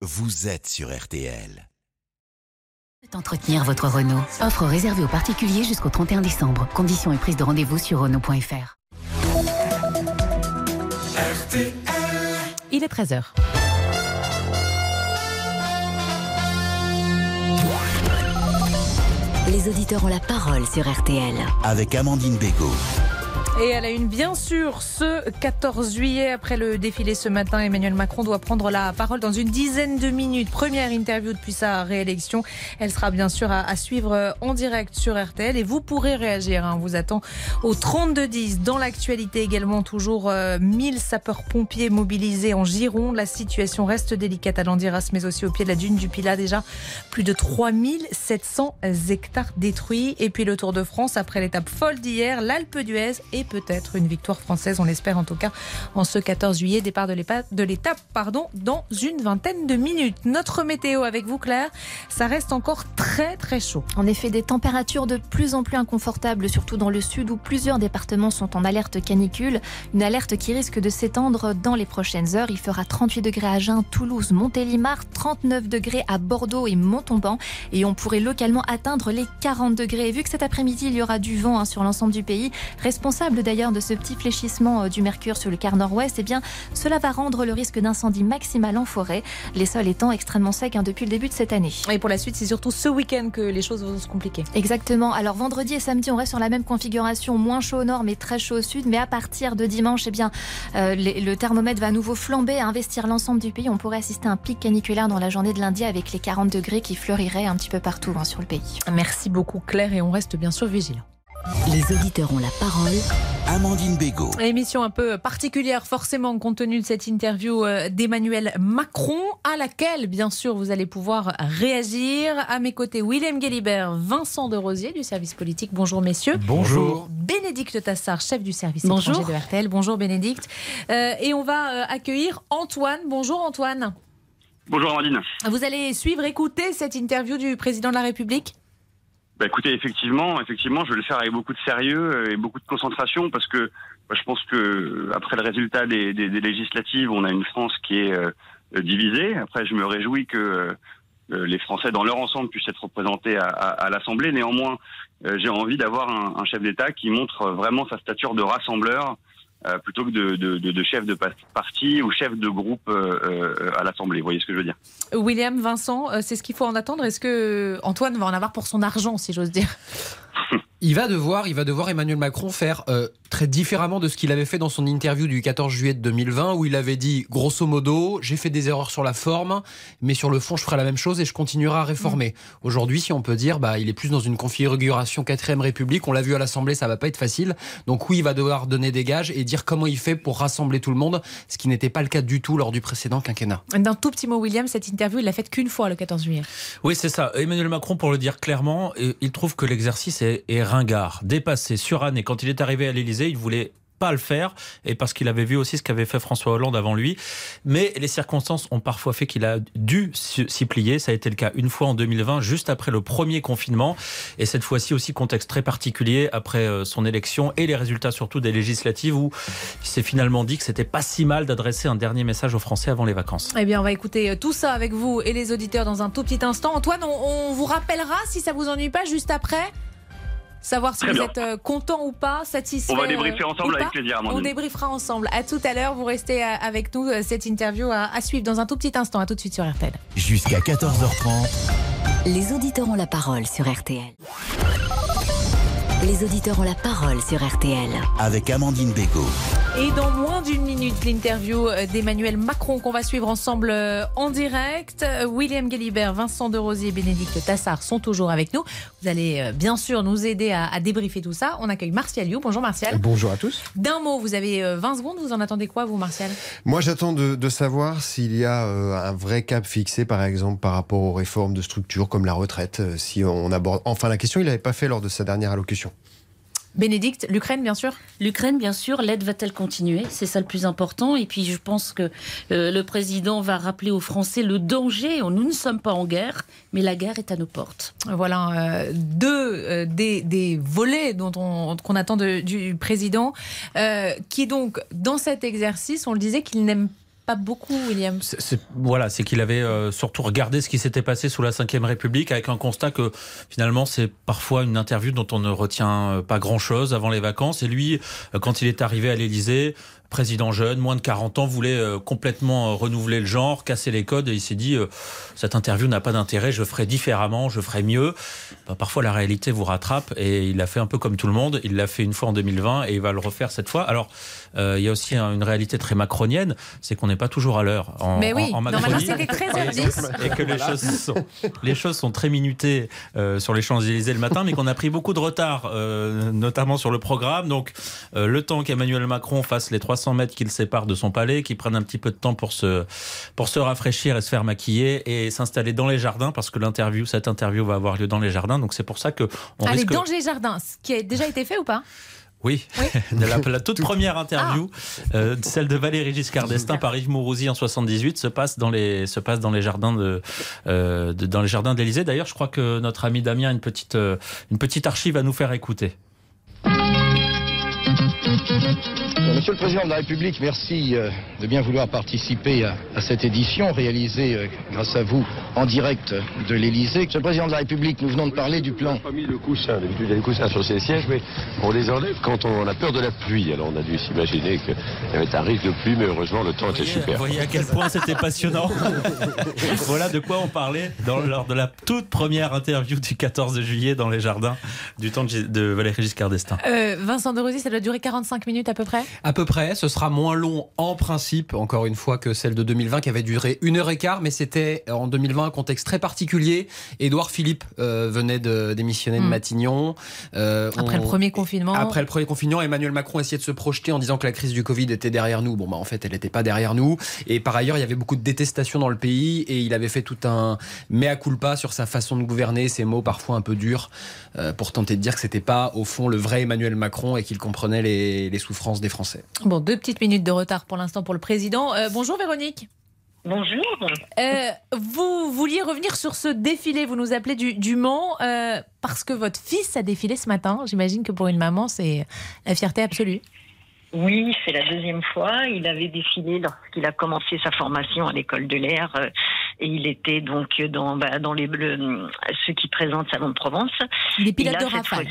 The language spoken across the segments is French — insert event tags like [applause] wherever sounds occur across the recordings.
vous êtes sur RTL. Entretenir votre Renault. Offre réservée aux particuliers jusqu'au 31 décembre. Conditions et prise de rendez-vous sur Renault.fr. Il est 13h. Les auditeurs ont la parole sur RTL. Avec Amandine Bégaud. Et à la une, bien sûr, ce 14 juillet, après le défilé ce matin, Emmanuel Macron doit prendre la parole dans une dizaine de minutes. Première interview depuis sa réélection. Elle sera bien sûr à, suivre en direct sur RTL et vous pourrez réagir. Hein. On vous attend au 32-10. Dans l'actualité également, toujours 1000 euh, sapeurs-pompiers mobilisés en Gironde. La situation reste délicate à Landiras, mais aussi au pied de la dune du Pilat. Déjà plus de 3700 hectares détruits. Et puis le Tour de France, après l'étape folle d'hier, l'Alpe d'Huez et peut-être une victoire française, on l'espère en tout cas, en ce 14 juillet, départ de l'étape pardon, dans une vingtaine de minutes. Notre météo avec vous Claire, ça reste encore très très chaud. En effet, des températures de plus en plus inconfortables, surtout dans le sud où plusieurs départements sont en alerte canicule, une alerte qui risque de s'étendre dans les prochaines heures. Il fera 38 degrés à Agen, Toulouse, Montélimar, 39 degrés à Bordeaux et Montauban et on pourrait localement atteindre les 40 degrés. Vu que cet après-midi il y aura du vent hein, sur l'ensemble du pays, responsable d'ailleurs de ce petit fléchissement euh, du mercure sur le quart nord-ouest, eh bien, cela va rendre le risque d'incendie maximal en forêt, les sols étant extrêmement secs hein, depuis le début de cette année. Et pour la suite, c'est surtout ce week-end que les choses vont se compliquer. Exactement. Alors vendredi et samedi, on reste sur la même configuration, moins chaud au nord mais très chaud au sud. Mais à partir de dimanche, eh bien, euh, le thermomètre va à nouveau flamber, investir l'ensemble du pays. On pourrait assister à un pic caniculaire dans la journée de lundi avec les 40 degrés qui fleuriraient un petit peu partout hein, sur le pays. Merci beaucoup Claire et on reste bien sûr vigilant. Les auditeurs ont la parole. Amandine Bégaud. Émission un peu particulière, forcément, compte tenu de cette interview euh, d'Emmanuel Macron, à laquelle, bien sûr, vous allez pouvoir réagir. À mes côtés, Willem Guélibert, Vincent de Rosier du service politique. Bonjour, messieurs. Bonjour. Bénédicte Tassard, chef du service étranger de RTL. Bonjour, Bénédicte. Euh, et on va euh, accueillir Antoine. Bonjour, Antoine. Bonjour, Amandine. Vous allez suivre, écouter cette interview du président de la République bah écoutez, effectivement, effectivement, je vais le faire avec beaucoup de sérieux euh, et beaucoup de concentration parce que je pense que après le résultat des, législatives, on a une France qui est euh, divisée. Après, je me réjouis que euh, les Français dans leur ensemble puissent être représentés à, l'Assemblée. Néanmoins, j'ai envie d'avoir un, chef d'État qui montre vraiment sa stature de rassembleur euh, plutôt que de, de, chef de parti ou chef de groupe euh, euh, à l'Assemblée. Vous voyez ce que je veux dire William, Vincent, c'est ce qu'il faut en attendre. Est-ce que Antoine va en avoir pour son argent, si j'ose dire? [laughs] il va devoir, il va devoir Emmanuel Macron faire euh, très différemment de ce qu'il avait fait dans son interview du 14 juillet de 2020 où il avait dit grosso modo j'ai fait des erreurs sur la forme mais sur le fond je ferai la même chose et je continuerai à réformer. Mm. Aujourd'hui si on peut dire bah il est plus dans une configuration 4 République, on l'a vu à l'Assemblée ça va pas être facile. Donc oui il va devoir donner des gages et dire comment il fait pour rassembler tout le monde ce qui n'était pas le cas du tout lors du précédent quinquennat. D'un tout petit mot William cette interview il l'a faite qu'une fois le 14 juillet. Oui c'est ça. Emmanuel Macron pour le dire clairement il trouve que l'exercice est, est ringard, dépassé, suranné. Quand il est arrivé à l'Élysée, il voulait pas le faire et parce qu'il avait vu aussi ce qu'avait fait François Hollande avant lui. Mais les circonstances ont parfois fait qu'il a dû s'y plier. Ça a été le cas une fois en 2020, juste après le premier confinement. Et cette fois-ci aussi, contexte très particulier après euh, son élection et les résultats surtout des législatives où il s'est finalement dit que c'était pas si mal d'adresser un dernier message aux Français avant les vacances. Eh bien, on va écouter euh, tout ça avec vous et les auditeurs dans un tout petit instant. Antoine, on, on vous rappellera si ça vous ennuie pas juste après savoir si vous êtes euh, content ou pas, satisfait. On va débriefer euh, ensemble avec plaisir. On débriefera ensemble. À tout à l'heure. Vous restez euh, avec nous. Cette interview à, suivre dans un tout petit instant. À tout de suite sur RTL. Jusqu'à 14h30. Les auditeurs ont la parole sur RTL. Les auditeurs ont la parole sur RTL. Avec Amandine Bégaud. Et dans moins d'une minute, l'interview d'Emmanuel Macron qu'on va suivre ensemble euh, en direct. William Galibert, Vincent de Rosier et Bénédicte Tassard sont toujours avec nous. Vous allez euh, bien sûr nous aider à, débriefer tout ça. On accueille Martial You. Bonjour Martial. Bonjour à tous. D'un mot, vous avez 20 euh, secondes. Vous en attendez quoi, vous, Martial? Moi, j'attends de, savoir s'il y a un vrai cap fixé, par exemple, par rapport aux réformes de structure comme la retraite. Si on aborde enfin la question, il n'avait pas fait lors de sa dernière allocution. Bénédicte, l'Ukraine, bien sûr L'Ukraine, bien sûr, l'aide va-t-elle continuer? C'est ça le plus important. Et puis, je pense que euh, le président va rappeler aux Français le danger. Nous ne sommes pas en guerre, mais la guerre est à nos portes. Voilà euh, deux euh, des, volets dont on, qu'on attend du président, qui donc, dans cet exercice, on le disait, qu'il n'aime pas beaucoup, William. Voilà, c'est qu'il avait euh, surtout regardé ce qui s'était passé sous la Ve République avec un constat que finalement c'est parfois une interview dont on ne retient euh, pas grand-chose avant les vacances. Et lui, euh, quand il est arrivé à l'Élysée, président jeune, moins de 40 ans, voulait euh, complètement euh, renouveler le genre, casser les codes. Et il s'est dit, euh, cette interview n'a pas d'intérêt, je ferai différemment, je ferai mieux. Bah, parfois la réalité vous rattrape et il a fait un peu comme tout le monde. Il l'a fait une fois en 2020 et il va le refaire cette fois. Alors, euh, il y a aussi un- une réalité très macronienne, c'est qu'on n'est pas toujours à l'heure en, Mais oui, en- en normalement c'était 13h10. Et que les choses sont, les choses sont très minutées euh, sur les Champs-Élysées le matin, mais qu'on a pris beaucoup de retard, euh, notamment sur le programme. Donc, euh, le temps qu'Emmanuel Macron fasse les 300 mètres qui le séparent de son palais, qu'il prenne un petit peu de temps pour se, pour se rafraîchir et se faire maquiller et s'installer dans les jardins, parce que l'interview, cette interview va avoir lieu dans les jardins. Donc, c'est pour ça que on Allez, risque. dans les jardins, ce qui a déjà été fait ou pas? Oui, [laughs] de la, la toute première interview, euh, celle de Valéry Giscard d'Estaing par Yves Mourouzi en 78, se passe dans les, se passe dans les jardins de, euh, de- dans les jardins d'Élysée. D'ailleurs, je crois que notre ami Damien a une petite, euh, une petite archive à nous faire écouter. Monsieur le Président de la République, merci euh, de bien vouloir participer à, cette édition réalisée euh, grâce à vous en direct de l'Élysée. Monsieur le Président de la République, nous venons de parler du plan. pas mis le coussin. D'habitude, il y a des coussins sur ces sièges, mais on les enlève quand on a peur de la pluie. Alors, on a dû s'imaginer qu'il y avait un risque de pluie, mais heureusement, le temps était Vous super. voyez à quel point c'était passionnant. [laughs] voilà de quoi on parlait dans, lors de la toute première interview du 14 juillet dans les jardins du temps de, de Valéry Giscard d'Estaing. Euh, Vincent de Rosy, ça doit durer 45 minutes à peu près? À peu près, ce sera moins long en principe, encore une fois, que celle de 2020 qui avait duré une heure et quart, mais c'était en 2020 un contexte très particulier. Édouard Philippe euh, venait de démissionner de Mm. Matignon. Euh, Après le premier confinement. Après le premier confinement, Emmanuel Macron essayait de se projeter en disant que la crise du Covid était derrière nous. Bon, bah, en fait, elle n'était pas derrière nous. Et par ailleurs, il y avait beaucoup de détestation dans le pays et il avait fait tout un mea culpa sur sa façon de gouverner, ses mots parfois un peu durs, euh, pour tenter de dire que c'était pas, au fond, le vrai Emmanuel Macron et qu'il comprenait les, les souffrances des Français. Bon, deux petites minutes de retard pour l'instant pour le président. Euh, bonjour Véronique. Bonjour. Euh, vous vouliez revenir sur ce défilé, vous nous appelez du, du Mans, euh, parce que votre fils a défilé ce matin. J'imagine que pour une maman, c'est la fierté absolue. Oui, c'est la deuxième fois. Il avait défilé lorsqu'il a commencé sa formation à l'école de l'air euh, et il était donc dans, bah, dans les le- ceux qui présentent Salon de Provence. Il est Et pilote là, de cette rafale.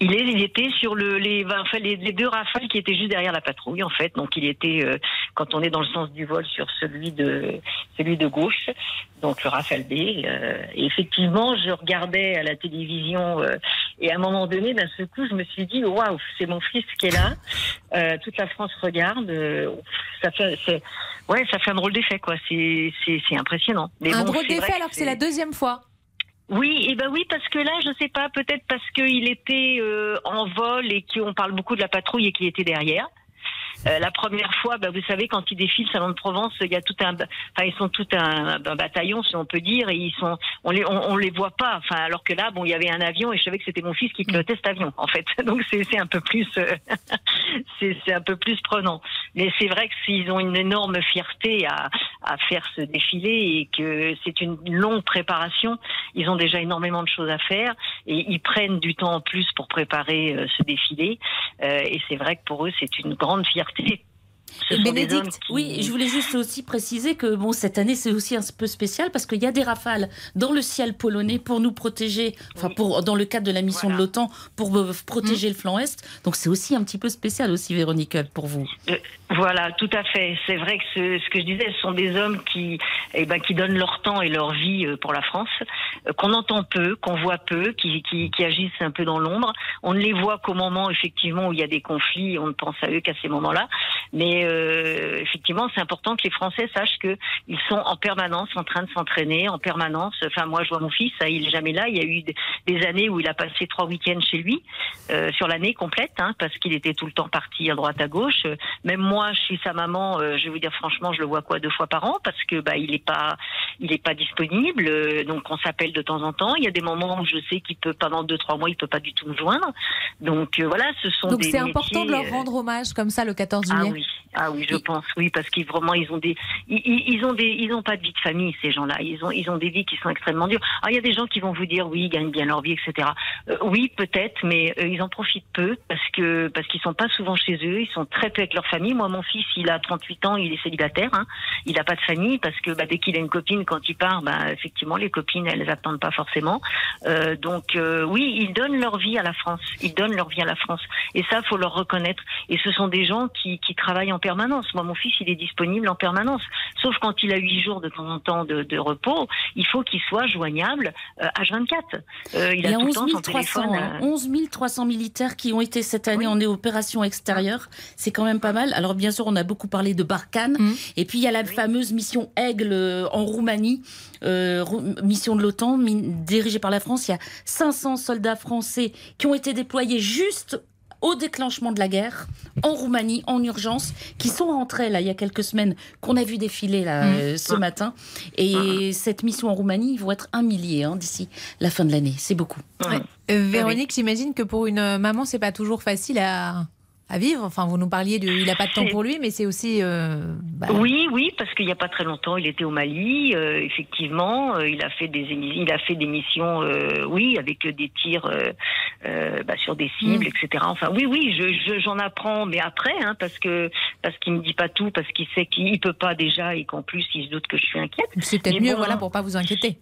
Il, est, il était sur le, les, enfin, les, les deux rafales qui étaient juste derrière la patrouille, en fait. Donc, il était, euh, quand on est dans le sens du vol, sur celui de, celui de gauche, donc le rafale B. euh, et effectivement, je regardais à la télévision euh, et à un moment donné, d'un seul coup, je me suis dit, waouh, c'est mon fils qui est là. Euh, toute la France regarde. euh, ça fait, ouais, ça fait un drôle d'effet, quoi. C'est, impressionnant. Mais Un bon, drôle d'effet alors que c'est la deuxième fois. Oui, et ben oui, parce que là, je sais pas, peut-être parce qu'il était euh, en vol et qu'on parle beaucoup de la patrouille et qu'il était derrière. Euh, la première fois, bah, vous savez, quand ils défilent Salon de Provence, il y a tout un, enfin ils sont tout un, un bataillon, si on peut dire, et ils sont, on les, on, on les voit pas. Enfin, alors que là, bon, il y avait un avion et je savais que c'était mon fils qui pilotait cet avion, en fait. [laughs] Donc c'est, un peu plus, euh, [laughs] c'est un peu plus prenant. Mais c'est vrai que s'ils ont une énorme fierté à, à faire ce défilé et que c'est une longue préparation, ils ont déjà énormément de choses à faire et ils prennent du temps en plus pour préparer euh, ce défilé. Euh, et c'est vrai que pour eux, c'est une grande fierté. Ce qui- oui, je voulais juste aussi préciser que bon, cette année c'est aussi un peu spécial parce qu'il y a des rafales dans le ciel polonais pour nous protéger, enfin pour dans le cadre de la mission de l'OTAN pour euh, protéger le flanc est. Donc c'est aussi un petit peu spécial aussi, Véronique, pour vous. Euh, Voilà, tout à fait. C'est vrai que ce, ce que je disais, ce sont des hommes qui, eh ben, qui donnent leur temps et leur vie euh, pour la France, qu'on entend peu, qu'on voit peu, qui, qui, qui agissent un peu dans l'ombre. On ne les voit qu'au moment effectivement où il y a des conflits, on ne pense à eux qu'à ces moments-là. Mais euh, effectivement, c'est important que les Français sachent que ils sont en permanence en train de s'entraîner, en permanence. Enfin, moi, je vois mon fils, hein, il est jamais là. Il y a eu des, années où il a passé trois week-ends chez lui euh, sur l'année complète, hein, parce qu'il était tout le temps parti à droite à gauche. Même moi, je suis sa maman. euh, je vais vous dire franchement, je le vois quoi deux fois par an, parce que bah il est pas, il n'est pas disponible, donc on s'appelle de temps en temps. Il y a des moments où je sais qu'il peut pendant deux trois mois, il peut pas du tout me joindre. Donc voilà, ce sont Donc des c'est important de leur rendre hommage comme ça le 14 ah juillet. oui, ah oui, je pense, oui, parce qu'ils vraiment, ils ont des, ils, ils- ont des, ils ont pas de vie de famille ces gens-là. Ils ont, ils ont des vies qui sont extrêmement dures. Alors il y a des gens qui vont vous dire, oui, ils gagnent bien leur vie, etc. Euh, oui, peut-être, mais euh, ils en profitent peu parce que parce qu'ils sont pas souvent chez eux. Ils sont très peu avec leur famille. Moi, mon fils, il a 38 ans, il est célibataire. Hein. Il a pas de famille parce que bah, dès qu'il a une copine, quand il part, bah, effectivement, les copines, elles attendent pas forcément. Euh, donc euh, oui, ils donnent leur vie à la France. Ils donnent leur vie à la France. Et ça, faut leur reconnaître. Et ce sont des gens qui, qui travaillent en permanence. Moi, mon fils, il est disponible en permanence. Sauf quand il a huit jours de temps en temps de, de repos, il faut qu'il soit joignable euh, H24. Euh, il, Il a y a tout le 11 temps son 300, téléphone. hein, euh, 11 300 militaires qui ont été cette année en opération extérieure. C'est quand même pas mal. Alors bien sûr, on a beaucoup parlé de Barkhane. Et puis il y a la fameuse mission Aigle euh, en Roumanie, euh, Rou- mission de l'OTAN, dirigée par la France. Il y a 500 soldats français qui ont été déployés juste au déclenchement de la guerre en Roumanie en urgence qui sont rentrés là il y a quelques semaines qu'on a vu défiler là Mmh. euh, ce matin. Et cette mission en Roumanie ils vont être un millier hein, d'ici la fin de l'année. C'est beaucoup. Euh, Véronique, j'imagine que pour une maman, c'est pas toujours facile à, à vivre. Enfin, vous nous parliez de, il a pas de temps pour lui, mais c'est aussi. euh, bah, Oui, oui, parce qu'il n'y a pas très longtemps, il était au Mali. euh, effectivement, euh, il a fait des il a fait des missions, oui, avec des tirs bah, sur des cibles, Mm. etc. Enfin, oui, oui, je- je- j'en apprends, mais après, hein, parce que parce qu'il me dit pas tout, parce qu'il sait qu'il peut pas déjà et qu'en plus il se doute que je suis inquiète. C'est peut-être mieux, bon, voilà, pour pas vous inquiéter.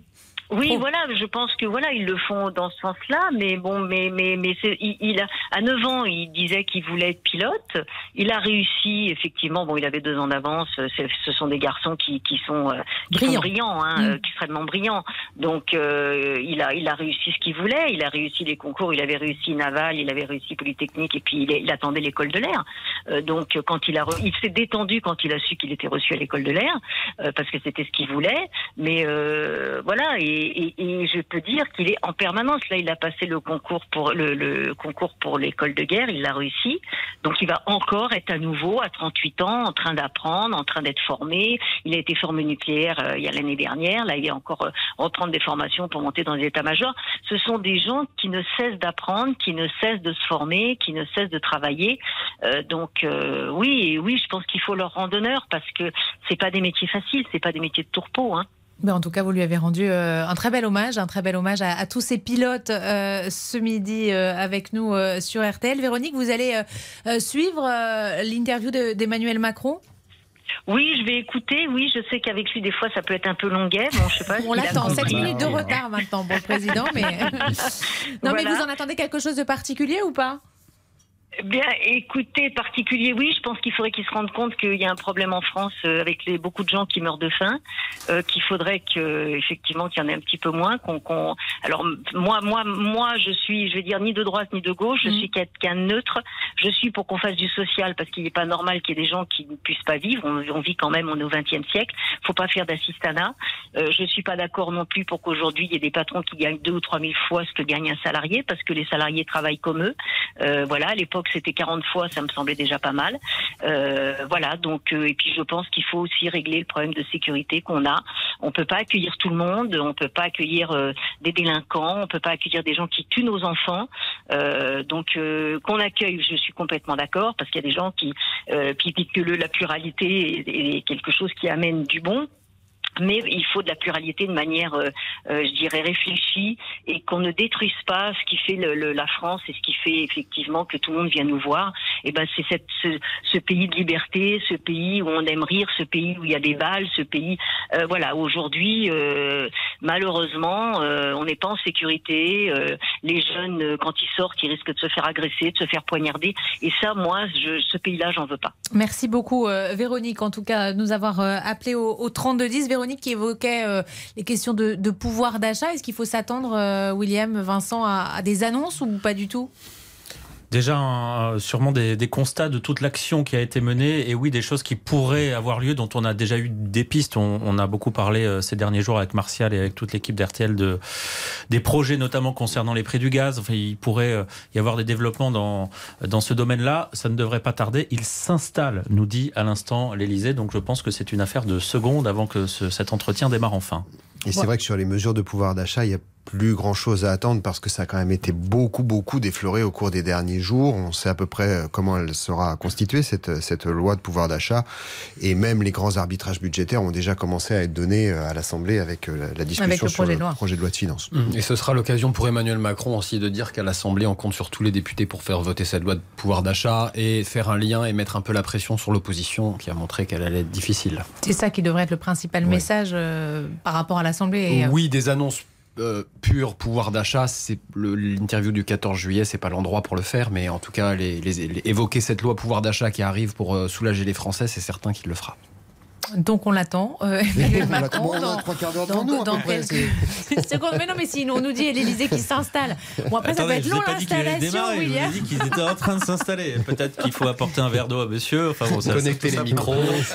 Oui, voilà, je pense que voilà, ils le font dans ce sens-là, mais bon, mais mais mais il, il a à 9 ans, il disait qu'il voulait être pilote. Il a réussi, effectivement. Bon, il avait deux ans d'avance. C'est- Ce sont des garçons qui qui sont euh, qui sont Brillants. brillants, hein, Mm. euh, extrêmement brillants. Donc euh, il a il a réussi ce qu'il voulait. Il a réussi les concours. Il avait réussi naval, il avait réussi polytechnique, et puis il, attendait l'école de l'air. Euh, donc euh, quand il a re- il s'est détendu quand il a su qu'il était reçu à l'école de l'air euh, parce que c'était ce qu'il voulait. Mais euh, voilà, et, et- et je peux dire qu'il est en permanence. Là, il a passé le concours pour le, le concours pour l'école de guerre, il l'a réussi. Donc, il va encore être à nouveau à 38 ans en train d'apprendre, en train d'être formé. Il a été formé nucléaire euh, il y a l'année dernière. Là, il va encore euh, reprendre des formations pour monter dans les états-majors. Ce sont des gens qui ne cessent d'apprendre, qui ne cessent de se former, qui ne cessent de travailler. Euh, donc, euh, oui, oui, je pense qu'il faut leur rendre honneur parce que c'est pas des métiers faciles, c'est pas des métiers de tourpeau, hein. Mais en tout cas, vous lui avez rendu euh, un très bel hommage, un très bel hommage à, à tous ces pilotes euh, ce midi euh, avec nous euh, sur RTL. Véronique, vous allez suivre euh, l'interview de- d'Emmanuel Macron? Oui, je vais écouter. Oui, je sais qu'avec lui, des fois, ça peut être un peu longuet. Bon, je sais pas. On l'attend, 7 compris. minutes de retard maintenant pour le président, mais... [laughs] non, mais vous en attendez quelque chose de particulier ou pas? Bien, écoutez, particulier, oui, je pense qu'il faudrait qu'ils se rendent compte qu'il y a un problème en France euh, avec les, beaucoup de gens qui meurent de faim, euh, qu'il faudrait que, effectivement, qu'il y en ait un petit peu moins. Qu'on, qu'on- Alors, moi, moi, moi, je suis, je vais dire, ni de droite ni de gauche. Je Mhm. suis quelqu'un neutre. Je suis pour qu'on fasse du social parce qu'il n'est pas normal qu'il y ait des gens qui ne puissent pas vivre. On, on vit quand même, on est au XXe siècle. Faut pas faire d'assistanat. Euh, je suis pas d'accord non plus pour qu'aujourd'hui il y ait des patrons qui gagnent deux ou trois mille fois ce que gagne un salarié parce que les salariés travaillent comme eux. Euh, voilà, à l'époque c'était 40 fois, ça me semblait déjà pas mal. Euh, voilà, donc euh, et puis je pense qu'il faut aussi régler le problème de sécurité qu'on a. On peut pas accueillir tout le monde, on peut pas accueillir euh, des délinquants, on peut pas accueillir des gens qui tuent nos enfants. Donc qu'on accueille, je suis complètement d'accord parce qu'il y a des gens qui qui disent que le- la pluralité est quelque chose qui amène du bon. Mais il faut de la pluralité de manière, euh, euh, je dirais, réfléchie et qu'on ne détruise pas ce qui fait la France et ce qui fait effectivement que tout le monde vient nous voir. Et ben c'est ce, pays de liberté, ce pays où on aime rire, ce pays où il y a des balles, ce pays, euh, voilà. Aujourd'hui, malheureusement, on n'est pas en sécurité. les jeunes, quand ils sortent, ils risquent de se faire agresser, de se faire poignarder. Et ça, moi, ce pays-là, j'en veux pas. Merci beaucoup, Véronique, en tout cas, nous avoir appelé au, au 3210. Véronique qui évoquait euh, les questions de, pouvoir d'achat. Est-ce qu'il faut s'attendre, euh, William, Vincent, à des annonces ou pas du tout? Déjà, un- sûrement des, des constats de toute l'action qui a été menée et oui, des choses qui pourraient avoir lieu, dont on a déjà eu des pistes. On, on a beaucoup parlé euh, ces derniers jours avec Martial et avec toute l'équipe d'RTL de, des projets, notamment concernant les prix du gaz. Enfin, il pourrait euh, y avoir des développements dans, dans ce domaine-là. Ça ne devrait pas tarder. Il s'installe, nous dit à l'instant l'Elysée. Donc je pense que c'est une affaire de secondes avant que ce- cet entretien démarre enfin. Et c'est vrai que sur les mesures de pouvoir d'achat, il n'y a plus grand chose à attendre parce que ça a quand même été beaucoup, beaucoup défloré au cours des derniers jours. On sait à peu près euh, comment elle sera constituée, cette, cette loi de pouvoir d'achat. Et même les grands arbitrages budgétaires ont déjà commencé à être donnés euh, à l'Assemblée avec euh, la, discussion Avec le sur projet le de loi. projet de loi de finances. Mmh. Et ce sera l'occasion pour Emmanuel Macron aussi de dire qu'à l'Assemblée, on compte sur tous les députés pour faire voter cette loi de pouvoir d'achat et faire un lien et mettre un peu la pression sur l'opposition qui a montré qu'elle allait être difficile. C'est ça qui devrait être le principal message euh, par rapport à l'Assemblée. euh, Oui, des annonces euh, pures pouvoir d'achat, c'est l'interview du 14 juillet, c'est pas l'endroit pour le faire, mais en tout cas, évoquer cette loi pouvoir d'achat qui arrive pour euh, soulager les Français, c'est certain qu'il le fera. Donc on l'attend. euh, Emmanuel. Macron, dans- trois quarts d'heure dans, nous, quelques [laughs] secondes. Mais non, mais sinon on nous dit l'Élysée qui s'installe. Bon après ça Attendez, va être long l'installation, démarrer, je vous ai William. dit qu'ils étaient en train de s'installer. Peut-être qu'il faut apporter un verre d'eau à monsieur. Enfin, bon, ça- Connecter les ça- micros.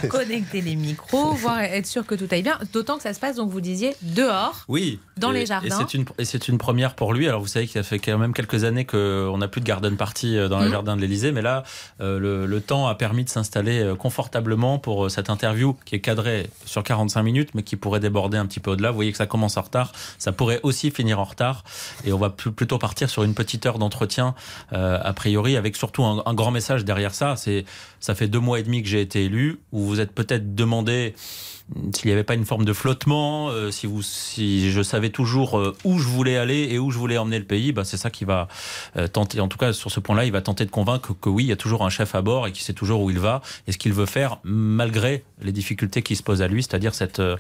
Connecter les micros, voir être sûr que tout aille bien. D'autant que ça se passe, donc vous disiez, dehors. Oui. Dans Et- les jardins. une, et c'est une première pour lui. Alors vous savez qu'il a fait quand même quelques années qu'on n'a plus de garden party euh, dans les Mhm. jardins de l'Elysée, mais là, euh, le, le temps a permis de s'installer euh, confortablement pour euh, cette interview qui est cadrée sur 45 minutes, mais qui pourrait déborder un petit peu au-delà. Vous voyez que ça commence en retard. Ça pourrait aussi finir en retard. Et on va plutôt partir sur une petite heure d'entretien, euh, a priori, avec surtout un, un grand message derrière ça. C'est, ça fait deux mois et demi que j'ai été élu, où vous êtes peut-être demandé s'il n'y avait pas une forme de flottement, euh, si, vous, si je savais toujours euh, où je voulais aller et où je voulais emmener le pays, bah, c'est ça qui va euh, tenter, en tout cas sur ce point-là, il va tenter de convaincre que, oui, il y a toujours un chef à bord et qu'il sait toujours où il va et ce qu'il veut faire malgré les difficultés qui se posent à lui, c'est-à-dire cette, euh,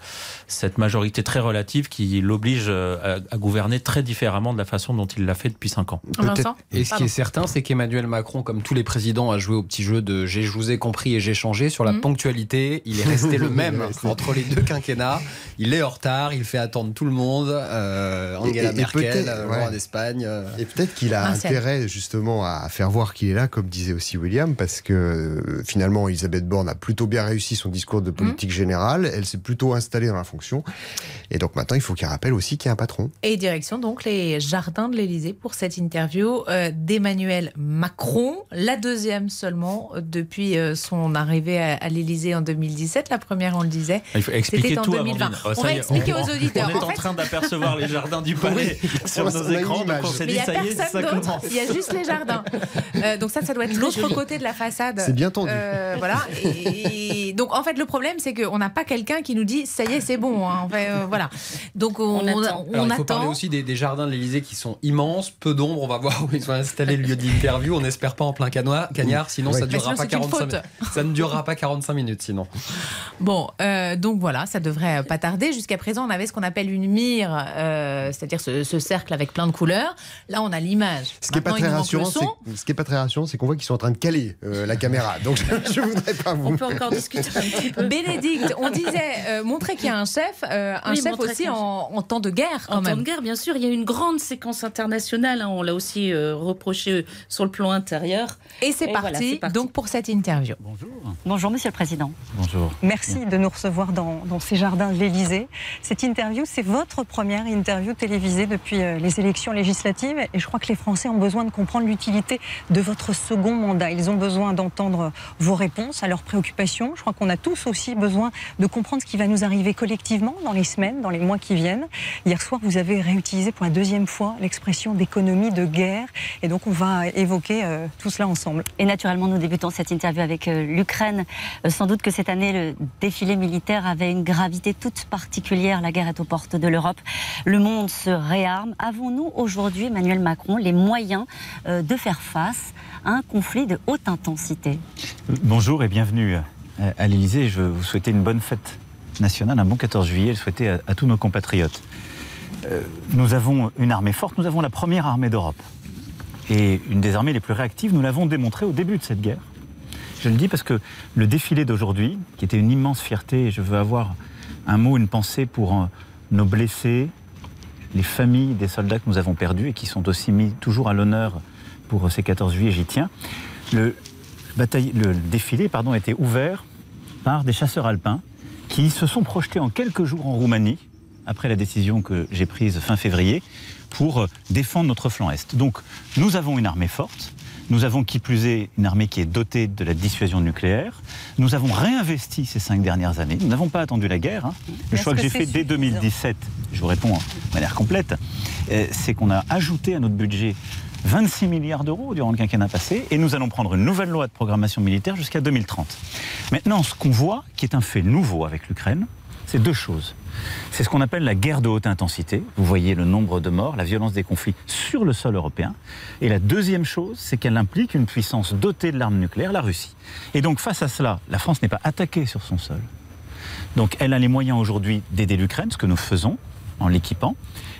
cette majorité très relative qui l'oblige euh, à, à gouverner très différemment de la façon dont il l'a fait depuis cinq ans. Et ce qui est certain, c'est qu'Emmanuel Macron, comme tous les présidents, a joué au petit jeu de j'ai, je vous ai compris et j'ai changé. Sur la Mhm. ponctualité, il est resté le [laughs] même entre les deux quinquennats. Il est en retard, il fait attendre tout le monde. Euh, Angela Et- et Merkel, peut-être, euh, ouais. roi d'Espagne. euh. Et peut-être qu'il a intérêt justement à faire voir qu'il est là, comme disait aussi William, parce que euh, finalement Elisabeth Borne a plutôt bien réussi son discours de politique générale. Elle s'est plutôt installée dans la fonction. Et donc maintenant, il faut qu'il rappelle aussi qu'il y a un patron. Et direction donc les jardins de l'Élysée pour cette interview euh, d'Emmanuel Macron, la deuxième seulement euh, depuis euh, son arrivée à, à l'Élysée en 2017. La première, on le disait, Il faut expliquer en tout, 2020. Amandine. Oh, on va est, expliquer on- aux auditeurs. On est en, En fait, train d'apercevoir les jardins du [laughs] palais sur On nos écrans, donc on s'est mais il dit n'y a ça y est, ça personne d'autre. commence. Il y a juste les jardins. Euh, donc ça, ça doit être l'autre côté de la façade. C'est bien tendu. Euh, voilà. Et, et donc en fait, le problème, c'est qu'on n'a pas quelqu'un qui nous dit ça y est, c'est bon. hein. Enfin, euh, voilà. Donc on, On attend. on Alors, il faut attend. parler aussi des, des jardins de l'Elysée qui sont immenses, peu d'ombre. On va voir où ils sont installés le lieu d'interview. On n'espère pas en plein canois, cagnard, sinon Ouais. ça Mais durera sinon, pas c'est une 45 faute. minutes. Ça ne durera pas 45 minutes sinon. Bon, euh, donc voilà, ça devrait pas tarder. Jusqu'à présent, on avait ce qu'on appelle une mire, euh, c'est-à-dire ce, ce cercle avec plein de couleurs. Là, on a l'image. Ce qui n'est pas très rassurant, ce qui est pas très rassurant, c'est qu'on voit qu'ils sont en train de caler euh, la caméra. [laughs] Donc je, je voudrais pas vous. On peut encore discuter un petit peu. Bénédicte, on disait euh, montrer qu'il y a un chef, euh, un Oui, chef aussi en, en temps de guerre quand En temps de guerre, bien sûr, il y a une grande séquence internationale. hein, on l'a aussi euh, reproché euh, sur le plan intérieur. Et c'est parti, voilà, parti. donc pour cette interview. Bonjour Monsieur le Président. Bonjour. Merci de nous recevoir dans, dans ces jardins de l'Élysée. Cette interview, c'est votre première interview télévisée depuis euh, les élections législatives et je crois que les Français ont besoin de comprendre l'utilité de votre second mandat. Ils ont besoin d'entendre vos réponses à leurs préoccupations. Je crois qu'on a tous aussi besoin de comprendre ce qui va nous arriver collectivement dans les semaines, dans les mois qui viennent. Hier soir, vous avez réutilisé pour la deuxième fois l'expression d'économie de guerre et donc on va évoquer euh, tout cela ensemble. Et naturellement, nous débutons cette interview avec euh, l'Ukraine. Euh, sans doute que cette année, le défilé militaire avait une gravité toute particulière. La guerre est aux portes de l'Europe. Le monde se réarme. Avons-nous aujourd'hui, Emmanuel Macron, les moyens euh, de faire face à un conflit de haute intensité? Bonjour et bienvenue à l'Elysée. Je veux vous souhaiter une bonne fête nationale, un bon 14 juillet, et le souhaiter à, tous nos compatriotes. Nous avons une armée forte, nous avons la première armée d'Europe. Et une des armées les plus réactives, nous l'avons démontré au début de cette guerre. Je le dis parce que le défilé d'aujourd'hui, qui était une immense fierté, et je veux avoir un mot, une pensée pour euh, nos blessés, les familles des soldats que nous avons perdus et qui sont aussi mis toujours à l'honneur pour ces 14 juillet, j'y tiens. Le défilé pardon, a été ouvert par des chasseurs alpins qui se sont projetés en quelques jours en Roumanie, après la décision que j'ai prise fin février, pour euh, défendre notre flanc Est. Donc nous avons une armée forte, nous avons qui plus est une armée qui est dotée de la dissuasion nucléaire. Nous avons réinvesti ces cinq dernières années. Nous n'avons pas attendu la guerre. hein. Le choix que, que j'ai fait dès suffisant 2017, je vous réponds de manière complète, euh, c'est qu'on a ajouté à notre budget 26 milliards d'euros durant le quinquennat passé et nous allons prendre une nouvelle loi de programmation militaire jusqu'à 2030. Maintenant, ce qu'on voit, qui est un fait nouveau avec l'Ukraine, c'est deux choses. C'est ce qu'on appelle la guerre de haute intensité. Vous voyez le nombre de morts, la violence des conflits sur le sol européen. Et la deuxième chose, c'est qu'elle implique une puissance dotée de l'arme nucléaire, la Russie. Et donc face à cela, la France n'est pas attaquée sur son sol. Donc elle a les moyens aujourd'hui d'aider l'Ukraine, ce que nous faisons en l'équipant.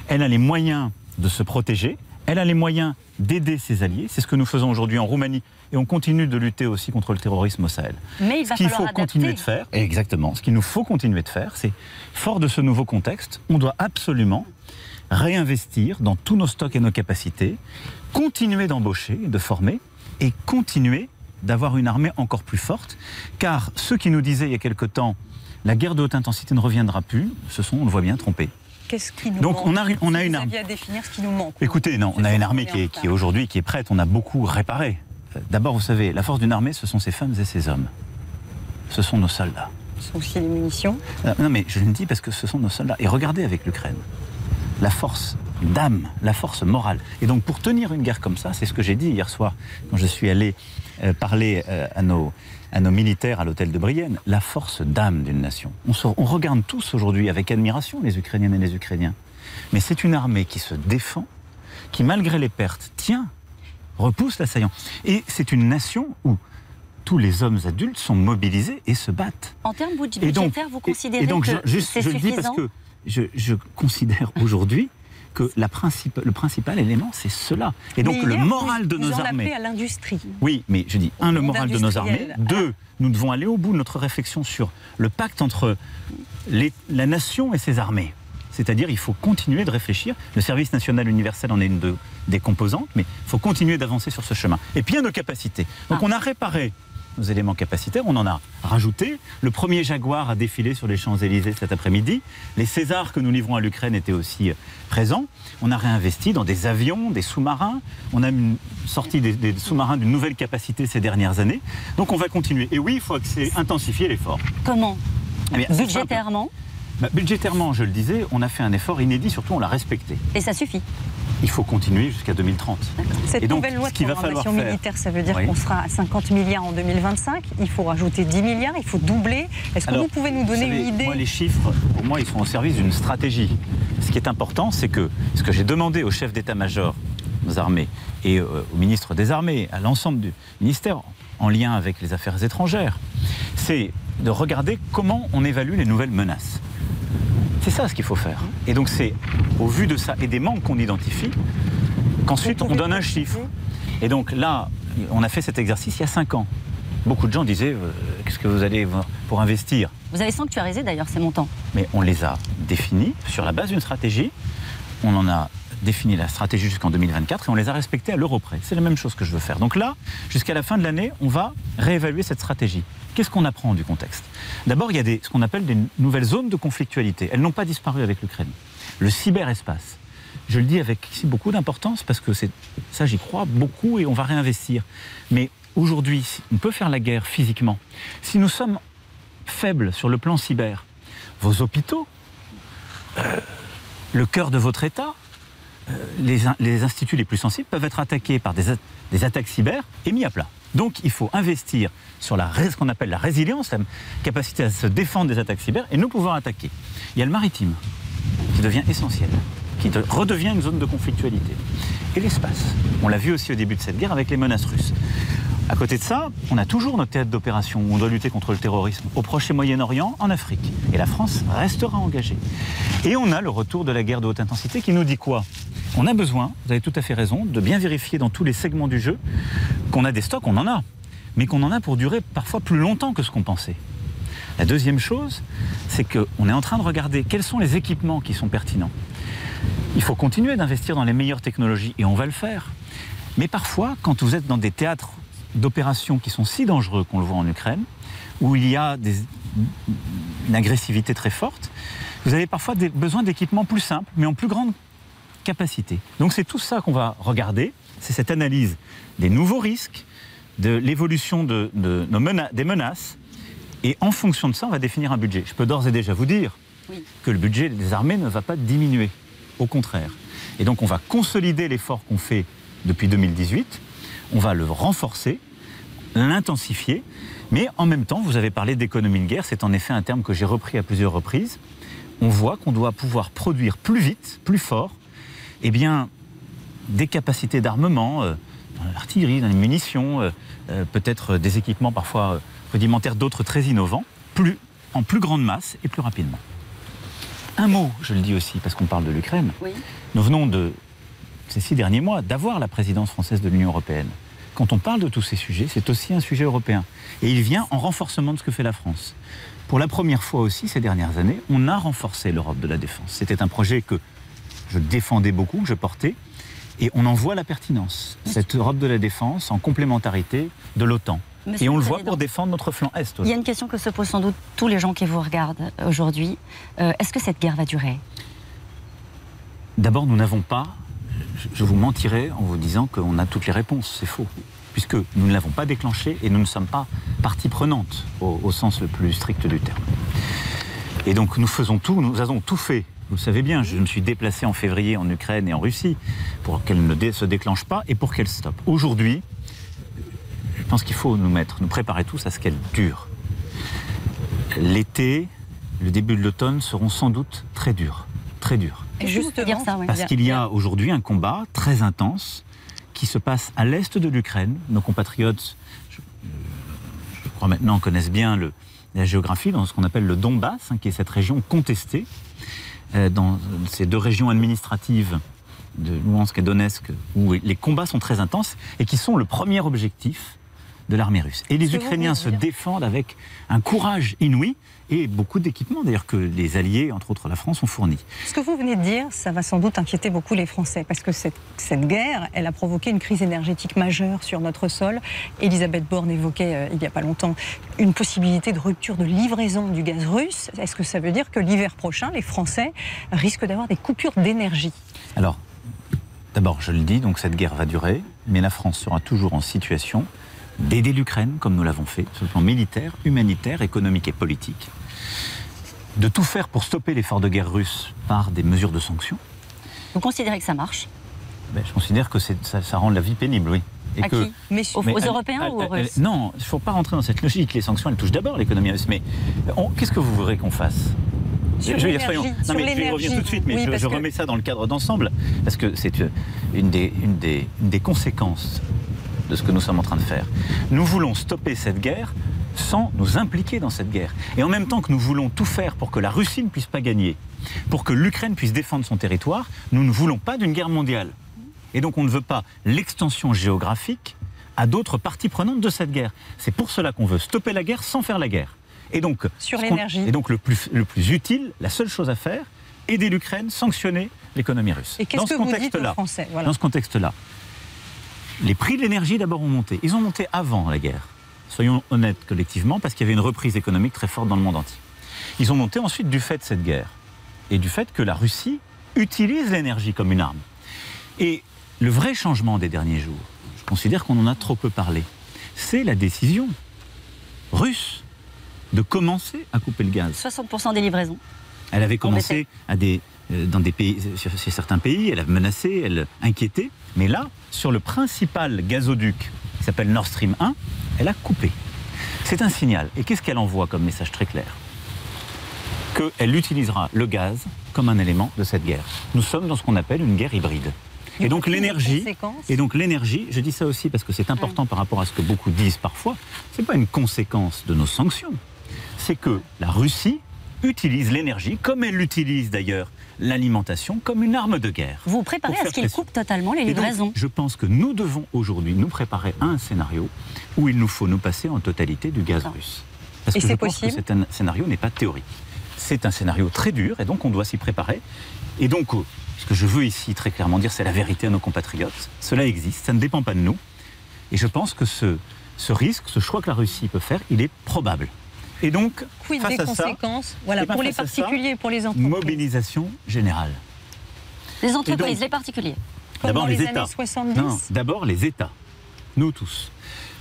Elle a les moyens de se protéger. Elle a les moyens d'aider ses alliés. C'est ce que nous faisons aujourd'hui en Roumanie. Et on continue de lutter aussi contre le terrorisme au Sahel. Mais il va ce qu'il faut continuer de faire, exactement, ce qu'il nous faut continuer de faire, c'est, fort de ce nouveau contexte, on doit absolument réinvestir dans tous nos stocks et nos capacités, continuer d'embaucher, de former, et continuer d'avoir une armée encore plus forte, car ceux qui nous disaient il y a quelque temps, la guerre de haute intensité ne reviendra plus, se sont, on le voit bien, trompés. Qu'est-ce qui nous Donc, manque on a- on a une arme. à définir ce qui nous manque. Écoutez, non, on a une armée qui est, qui est aujourd'hui qui est prête. On a beaucoup réparé. Euh, D'abord, vous savez, la force d'une armée, ce sont ses femmes et ses hommes. Ce sont nos soldats. Ce sont aussi les munitions. Euh, Non, mais je le dis parce que ce sont nos soldats. Et regardez avec l'Ukraine, la force d'âme, la force morale. Et donc, pour tenir une guerre comme ça, c'est ce que j'ai dit hier soir quand je suis allé euh, parler euh, à, nos, à nos militaires à l'hôtel de Brienne, la force d'âme d'une nation. On, se- on regarde tous aujourd'hui avec admiration les Ukrainiennes et les Ukrainiens. Mais c'est une armée qui se défend, qui, malgré les pertes, tient, repousse l'assaillant. Et c'est une nation où tous les hommes adultes sont mobilisés et se battent. En termes budgétaires, vous considérez et donc, que je, juste, c'est je le dis parce que je, je considère aujourd'hui que la principe- le principal élément, c'est cela. Et donc, le moral de nos vous en armées. à l'industrie. Oui, mais je dis, un, le moral de nos armées. industriel. Deux, nous devons aller au bout de notre réflexion sur le pacte entre les- la nation et ses armées. C'est-à-dire, il faut continuer de réfléchir. Le service national universel en est une de- des composantes, mais il faut continuer d'avancer sur ce chemin. Et puis, il y a nos capacités. Donc, on a réparé éléments capacitaires, on en a rajouté. Le premier Jaguar a défilé sur les Champs-Élysées cet après-midi. Les Césars que nous livrons à l'Ukraine étaient aussi euh, présents. On a réinvesti dans des avions, des sous-marins. On a une- sorti des, des sous-marins d'une nouvelle capacité ces dernières années. Donc on va continuer. Et oui, il faut intensifier l'effort. Comment? Eh bien. Budgétairement? Bah, budgétairement, je le disais, on a fait un effort inédit, surtout on l'a respecté. Et ça suffit. Il faut continuer jusqu'à 2030. Cette Et donc, nouvelle loi de va programmation militaire, ça veut dire Oui. qu'on sera à 50 milliards en 2025. Il faut rajouter 10 milliards, il faut doubler. Est-ce que vous pouvez nous donner savez, une idée Moi, les chiffres, pour moi, ils sont au service d'une stratégie. Ce qui est important, c'est que ce que j'ai demandé au chef d'état-major aux armées et euh, au ministre des Armées, à l'ensemble du ministère, en lien avec les affaires étrangères, c'est de regarder comment on évalue les nouvelles menaces. C'est ça ce qu'il faut faire. Et donc c'est au vu de ça et des manques qu'on identifie qu'ensuite on donne un chiffre. Et donc là, on a fait cet exercice il y a cinq ans. Beaucoup de gens disaient euh, qu'est-ce que vous allez pour investir? Vous avez sanctuarisé d'ailleurs ces montants. mais on les a définis sur la base d'une stratégie. On en a défini la stratégie jusqu'en 2024 et on les a respectés à l'euro près. C'est la même chose que je veux faire. Donc là, jusqu'à la fin de l'année, on va réévaluer cette stratégie. Qu'est-ce qu'on apprend du contexte? D'abord, il y a ce qu'on appelle des nouvelles zones de conflictualité. Elles n'ont pas disparu avec l'Ukraine. Le cyberespace. Je le dis avec beaucoup d'importance parce que c'est ça, j'y crois beaucoup et on va réinvestir. Mais aujourd'hui, on peut faire la guerre physiquement. Si nous sommes faibles sur le plan cyber, vos hôpitaux, euh, le cœur de votre État, euh, les, in- les instituts les plus sensibles peuvent être attaqués par des attaques cyber et mis à plat. Donc il faut investir sur la, ce qu'on appelle la résilience, la capacité à se défendre des attaques cyber, et nous pouvons attaquer. Il y a le maritime, qui devient essentiel, qui de- redevient une zone de conflictualité. L'espace. On l'a vu aussi au début de cette guerre avec les menaces russes. À côté de ça, on a toujours notre théâtre d'opération où on doit lutter contre le terrorisme au Proche et Moyen-Orient, en Afrique. Et la France restera engagée. Et on a le retour de la guerre de haute intensité qui nous dit quoi? On a besoin, vous avez tout à fait raison, de bien vérifier dans tous les segments du jeu qu'on a des stocks, on en a, mais qu'on en a pour durer parfois plus longtemps que ce qu'on pensait. La deuxième chose, c'est qu'on est en train de regarder quels sont les équipements qui sont pertinents. Il faut continuer d'investir dans les meilleures technologies et on va le faire. Mais parfois, quand vous êtes dans des théâtres d'opérations qui sont si dangereux qu'on le voit en Ukraine, où il y a des, une agressivité très forte, vous avez parfois des, besoin d'équipements plus simples, mais en plus grande capacité. Donc c'est tout ça qu'on va regarder, c'est cette analyse des nouveaux risques, de l'évolution de, de nos mena- des menaces, et en fonction de ça, on va définir un budget. Je peux d'ores et déjà vous dire que le budget des armées ne va pas diminuer, au contraire. Et donc on va consolider l'effort qu'on fait depuis 2018, on va le renforcer, l'intensifier, mais en même temps, vous avez parlé d'économie de guerre, c'est en effet un terme que j'ai repris à plusieurs reprises. On voit qu'on doit pouvoir produire plus vite, plus fort, eh bien, des capacités d'armement, euh, dans l'artillerie, dans les munitions, euh, euh, peut-être des équipements parfois rudimentaires, d'autres très innovants, plus, en plus grande masse et plus rapidement. Un mot, je le dis aussi, parce qu'on parle de l'Ukraine. Nous venons de, ces six derniers mois, d'avoir la présidence française de l'Union européenne. Quand on parle de tous ces sujets, c'est aussi un sujet européen. Et il vient en renforcement de ce que fait la France. Pour la première fois aussi, ces dernières années, on a renforcé l'Europe de la défense. C'était un projet que je défendais beaucoup, que je portais, et on en voit la pertinence. Cette Europe de la défense en complémentarité de l'OTAN. Monsieur Et on le voit pour défendre notre flanc Est. Il y a une question que se posent sans doute tous les gens qui vous regardent aujourd'hui. Euh, Est-ce que cette guerre va durer? D'abord, nous n'avons pas, je- vous mentirais en vous disant qu'on a toutes les réponses, c'est faux. Puisque nous ne l'avons pas déclenché et nous ne sommes pas partie prenante au, au sens le plus strict du terme. Et donc nous faisons tout, nous avons tout fait. Vous le savez bien, je me suis déplacé en février en Ukraine et en Russie pour qu'elle ne se déclenche pas et pour qu'elle stoppe. Aujourd'hui, je pense qu'il faut nous mettre, nous préparer tous à ce qu'elle dure. L'été, le début de l'automne seront sans doute très durs, très durs. Et justement, dire ça, oui. Parce qu'il y a aujourd'hui un combat très intense qui se passe à l'est de l'Ukraine. Nos compatriotes, je, je crois maintenant, connaissent bien le- la géographie dans ce qu'on appelle le Donbass, hein, qui est cette région contestée, euh, dans ces deux régions administratives de Luhansk et Donetsk, où les combats sont très intenses et qui sont le premier objectif de l'armée russe. Et les Ukrainiens se défendent avec un courage inouï et beaucoup d'équipements, d'ailleurs, que les alliés, entre autres la France, ont fournis. Ce que vous venez de dire, ça va sans doute inquiéter beaucoup les Français, parce que cette, cette guerre, elle a provoqué une crise énergétique majeure sur notre sol. Elisabeth Borne évoquait euh, il n'y a pas longtemps une possibilité de rupture de livraison du gaz russe. Est-ce que ça veut dire que l'hiver prochain, les Français risquent d'avoir des coupures d'énergie? Alors, d'abord, je le dis, donc cette guerre va durer, mais la France sera toujours en situation d'aider l'Ukraine, comme nous l'avons fait, sur le plan militaire, humanitaire, économique et politique, de tout faire pour stopper l'effort de guerre russe par des mesures de sanctions. Vous considérez que ça marche? Ben, je considère que ça, ça rend la vie pénible, oui. À qui? Mais aux- aux elle- Européens elle- ou aux elle- Russes? Non, il ne faut pas rentrer dans cette logique. Les sanctions, elles touchent d'abord l'économie russe. Mais qu'est-ce que vous voudrez qu'on fasse? Sur Je soyons- non, mais je vais y revenir l'énergie. tout de suite, mais Oui, je, que- remets ça dans le cadre d'ensemble, parce que c'est euh, une des, une, des, une des conséquences de ce que nous sommes en train de faire. Nous voulons stopper cette guerre sans nous impliquer dans cette guerre. Et en même temps que nous voulons tout faire pour que la Russie ne puisse pas gagner, pour que l'Ukraine puisse défendre son territoire, nous ne voulons pas d'une guerre mondiale. Et donc on ne veut pas l'extension géographique à d'autres parties prenantes de cette guerre. C'est pour cela qu'on veut stopper la guerre sans faire la guerre. Et donc, Sur l'énergie. Et donc le plus, le plus utile, la seule chose à faire, aider l'Ukraine, sanctionner l'économie russe. Et qu'est-ce que vous dites aux Français? Voilà. Dans ce contexte-là, les prix de l'énergie d'abord ont monté. Ils ont monté avant la guerre. Soyons honnêtes collectivement, parce qu'il y avait une reprise économique très forte dans le monde entier. Ils ont monté ensuite du fait de cette guerre et du fait que la Russie utilise l'énergie comme une arme. Et le vrai changement des derniers jours, je considère qu'on en a trop peu parlé, c'est la décision russe de commencer à couper le gaz. 60% des livraisons. Elle avait commencé à des, dans des pays, sur, sur certains pays, elle a menacé, elle inquiétait. Mais là, sur le principal gazoduc qui s'appelle Nord Stream 1, elle a coupé. C'est un signal. Et qu'est-ce qu'elle envoie comme message très clair? Qu'elle utilisera le gaz comme un élément de cette guerre. Nous sommes dans ce qu'on appelle une guerre hybride. Et donc l'énergie, et donc l'énergie, je dis ça aussi parce que c'est important par rapport à ce que beaucoup disent parfois, c'est pas une conséquence de nos sanctions. C'est que la Russie utilise l'énergie, comme elle utilise d'ailleurs l'alimentation, comme une arme de guerre. Vous vous préparez à ce pression. coupent totalement les donc, livraisons je pense que nous devons aujourd'hui nous préparer à un scénario où il nous faut nous passer en totalité du gaz russe. Parce Et que je c'est pense possible que un scénario n'est pas théorique. C'est un scénario très dur et donc on doit s'y préparer. Et donc, euh, ce que je veux ici très clairement dire, c'est la vérité à nos compatriotes. Cela existe, ça ne dépend pas de nous. Et je pense que ce, ce risque, ce choix que la Russie peut faire, il est probable. Et donc, Quid face des à ça, conséquences voilà, pour les particuliers et pour les entreprises mobilisation générale. Les entreprises, donc- les particuliers. Comme D'abord dans les, les États. années 70 Non, d'abord les États. Nous tous.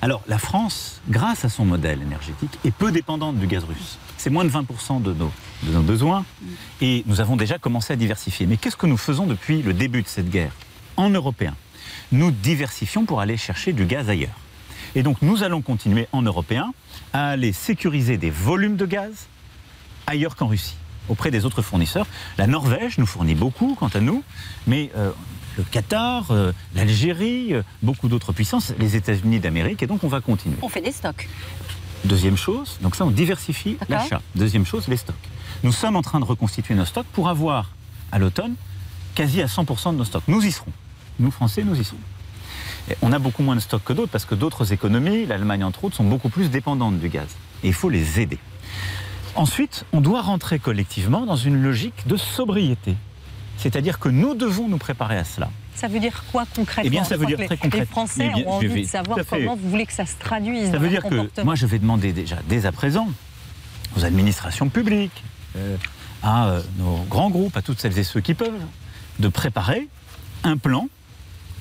Alors la France, grâce à son modèle énergétique, est peu dépendante du gaz russe. C'est moins de 20% de nos, de nos besoins et nous avons déjà commencé à diversifier. Mais qu'est-ce que nous faisons depuis le début de cette guerre? En européen, nous diversifions pour aller chercher du gaz ailleurs. Et donc nous allons continuer en européen à aller sécuriser des volumes de gaz ailleurs qu'en Russie, auprès des autres fournisseurs. La Norvège nous fournit beaucoup, quant à nous, mais euh, le Qatar, euh, l'Algérie, euh, beaucoup d'autres puissances, les États-Unis d'Amérique, et donc on va continuer. On fait des stocks. Deuxième chose, donc ça on diversifie l'achat. Deuxième chose, les stocks. Nous sommes en train de reconstituer nos stocks pour avoir à l'automne quasi à 100% de nos stocks. Nous y serons. Nous Français, nous y serons. On a beaucoup moins de stocks que d'autres parce que d'autres économies, l'Allemagne entre autres, sont beaucoup plus dépendantes du gaz. Et il faut les aider. Ensuite, on doit rentrer collectivement dans une logique de sobriété. C'est-à-dire que nous devons nous préparer à cela. Ça veut dire quoi concrètement Eh bien, ça veut dire très concrètement. Les Français bien, ont envie vais- de savoir comment vous voulez que ça se traduise Ça dans veut dire que moi, je vais demander déjà, dès à présent, aux administrations publiques, euh, à euh, nos grands groupes, à toutes celles et ceux qui peuvent, de préparer un plan,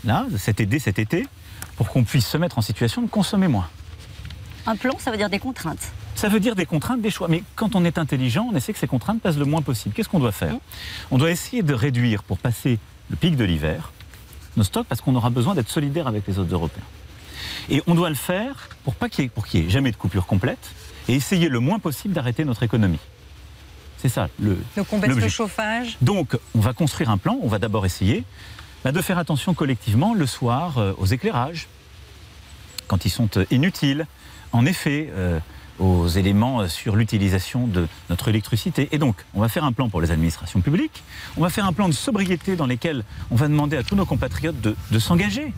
là, cet été, cet été, pour qu'on puisse se mettre en situation de consommer moins. Un plan, ça veut dire des contraintes. Ça veut dire des contraintes, des choix. Mais quand on est intelligent, on essaie que ces contraintes passent le moins possible. Qu'est-ce qu'on doit faire On doit essayer de réduire, pour passer le pic de l'hiver, nos stocks, parce qu'on aura besoin d'être solidaire avec les autres Européens. Et on doit le faire pour pas qu'il y ait, jamais de coupure complète, et essayer le moins possible d'arrêter notre économie. C'est ça le. Donc on baisse le chauffage. Donc, on va construire un plan. On va d'abord essayer bah, de faire attention collectivement le soir euh, aux éclairages, quand ils sont euh, inutiles. En effet, euh, aux éléments sur l'utilisation de notre électricité. Et donc, on va faire un plan pour les administrations publiques. On va faire un plan de sobriété dans lequel on va demander à tous nos compatriotes de, de s'engager.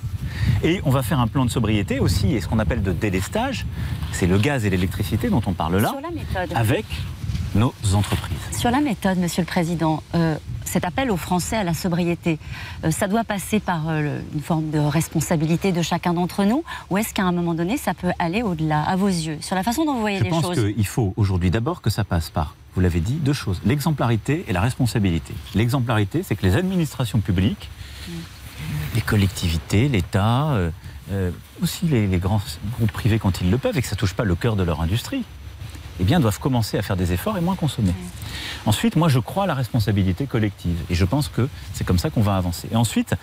Et on va faire un plan de sobriété aussi, et ce qu'on appelle de délestage, c'est le gaz et l'électricité dont on parle là, Sur la méthode. avec nos entreprises. Sur la méthode, Monsieur le Président, euh, cet appel aux Français à la sobriété, euh, ça doit passer par euh, une forme de responsabilité de chacun d'entre nous Ou est-ce qu'à un moment donné, ça peut aller au-delà, à vos yeux, sur la façon dont vous voyez Je les pense choses qu'il faut aujourd'hui d'abord que ça passe par, vous l'avez dit, deux choses. L'exemplarité et la responsabilité. L'exemplarité, c'est que les administrations publiques, les collectivités, l'État, euh, aussi les, les grands groupes privés quand ils le peuvent et que ça ne touche pas le cœur de leur industrie, eh bien, doivent commencer à faire des efforts et moins consommer. Ensuite, moi, je crois à la responsabilité collective et je pense que c'est comme ça qu'on va avancer. Et ensuite,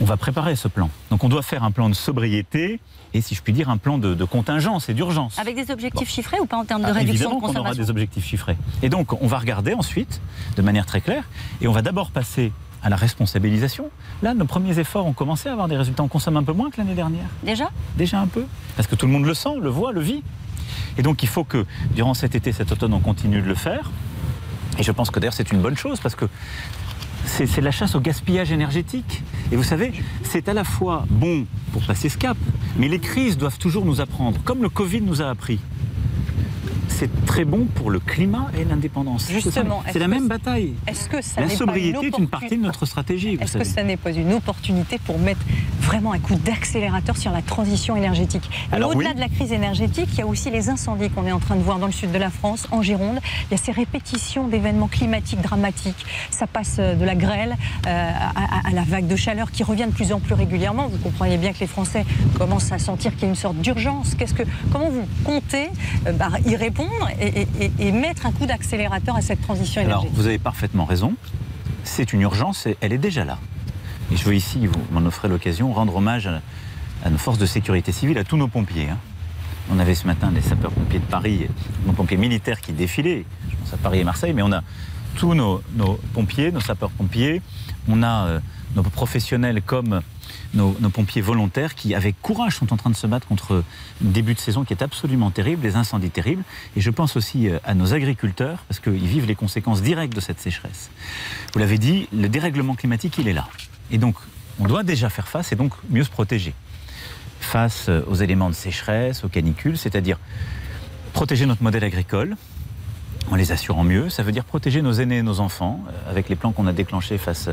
on va préparer ce plan. Donc, on doit faire un plan de sobriété et, si je puis dire, un plan de, de contingence et d'urgence. Avec des objectifs chiffrés ou pas en termes de Ah, réduction évidemment de qu'on aura consommation des objectifs chiffrés. Et donc, on va regarder ensuite, de manière très claire, et on va d'abord passer à la responsabilisation. Là, nos premiers efforts ont commencé à avoir des résultats. On consomme un peu moins que l'année dernière. Déjà? Déjà un peu. Parce que tout le monde le sent, le voit, le vit. Et donc, il faut que, durant cet été, cet automne, on continue de le faire. Et je pense que d'ailleurs, c'est une bonne chose, parce que c'est la chasse au gaspillage énergétique. Et vous savez, c'est à la fois bon pour passer ce cap, mais les crises doivent toujours nous apprendre, comme le Covid nous a appris. C'est très bon pour le climat et l'indépendance. Justement, c'est la même bataille. Est-ce que ça La n'est pas sobriété est une partie de notre stratégie. Est-ce que ça n'est pas une opportunité pour mettre vraiment un coup d'accélérateur sur la transition énergétique? Au-delà oui. de la crise énergétique, il y a aussi les incendies qu'on est en train de voir dans le sud de la France, en Gironde. Il y a ces répétitions d'événements climatiques dramatiques. Ça passe euh, de la grêle euh, à, à- à la vague de chaleur qui revient de plus en plus régulièrement. Vous comprenez bien que les Français commencent à sentir qu'il y a une sorte d'urgence. Qu'est-ce que, comment vous comptez euh, bah, y répondre et, et- et- et mettre un coup d'accélérateur à cette transition Alors, énergétique vous avez parfaitement raison. C'est une urgence et elle est déjà là. Et je veux ici, vous m'en offrez l'occasion, rendre hommage à, à nos forces de sécurité civile, à tous nos pompiers. hein. On avait ce matin des sapeurs-pompiers de Paris, nos pompiers militaires qui défilaient. Je pense à Paris et Marseille, mais on a tous nos, nos pompiers, nos sapeurs-pompiers. On a euh, nos professionnels comme nos, pompiers volontaires qui, avec courage, sont en train de se battre contre un début de saison qui est absolument terrible, les incendies terribles. Et je pense aussi euh, à nos agriculteurs, parce qu'ils vivent les conséquences directes de cette sécheresse. Vous l'avez dit, le dérèglement climatique, il est là. Et donc, on doit déjà faire face et donc mieux se protéger face euh, aux éléments de sécheresse, aux canicules, c'est-à-dire protéger notre modèle agricole, en les assurant mieux. Ça veut dire protéger nos aînés et nos enfants euh, avec les plans qu'on a déclenchés face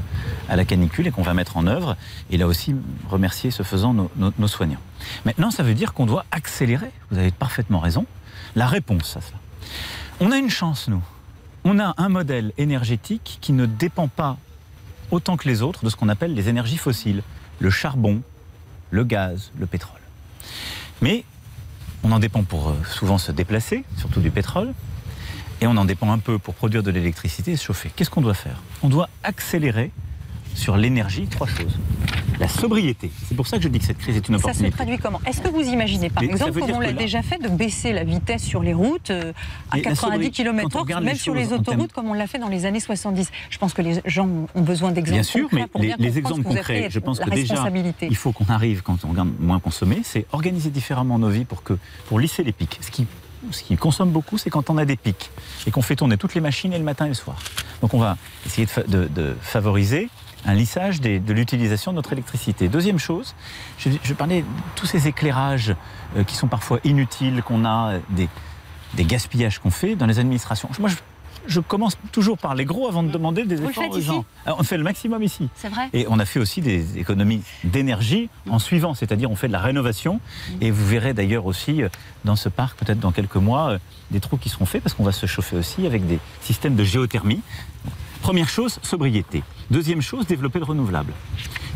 à la canicule et qu'on va mettre en œuvre. Et là aussi, remercier ce faisant nos, soignants. Maintenant, ça veut dire qu'on doit accélérer, vous avez parfaitement raison, la réponse à ça. On a une chance, nous. On a un modèle énergétique qui ne dépend pas autant que les autres de ce qu'on appelle les énergies fossiles, le charbon, le gaz, le pétrole. Mais on en dépend pour euh, souvent se déplacer, surtout du pétrole, et on en dépend un peu pour produire de l'électricité et se chauffer. Qu'est-ce qu'on doit faire? On doit accélérer sur l'énergie trois choses. La sobriété, c'est pour ça que je dis que cette crise est une Ça se opportunité. traduit comment? Est-ce que vous imaginez, par Mais exemple, comme on l'a là- déjà fait, de baisser la vitesse sur les routes euh, à Mais la 90 sobriété, quand on km/h, même les sur les autoroutes, comme on l'a fait dans les années 70 Je pense que les gens ont besoin d'exemples Bien sûr, concrets mais pour les, bien exemples concrets, je pense que déjà, il faut qu'on arrive, quand on regarde moins consommer, c'est organiser différemment nos vies pour, que, pour lisser les pics. Ce qui, ce qui consomme beaucoup, c'est quand on a des pics et qu'on fait tourner toutes les machines et le matin et le soir. Donc on va essayer de, fa- de- de favoriser un lissage de l'utilisation de notre électricité. Deuxième chose, je, parlais de tous ces éclairages euh, qui sont parfois inutiles, qu'on a, euh, des, gaspillages qu'on fait dans les administrations. Je commence toujours par les gros avant de demander des Vous efforts aux gens. Alors, on fait le maximum ici. C'est vrai Et on a fait aussi des économies d'énergie en suivant, c'est-à-dire on fait de la rénovation. Et vous verrez d'ailleurs aussi euh, dans ce parc, peut-être dans quelques mois, euh, des trous qui seront faits parce qu'on va se chauffer aussi avec des systèmes de géothermie. Première chose, sobriété. Deuxième chose, développer le renouvelable.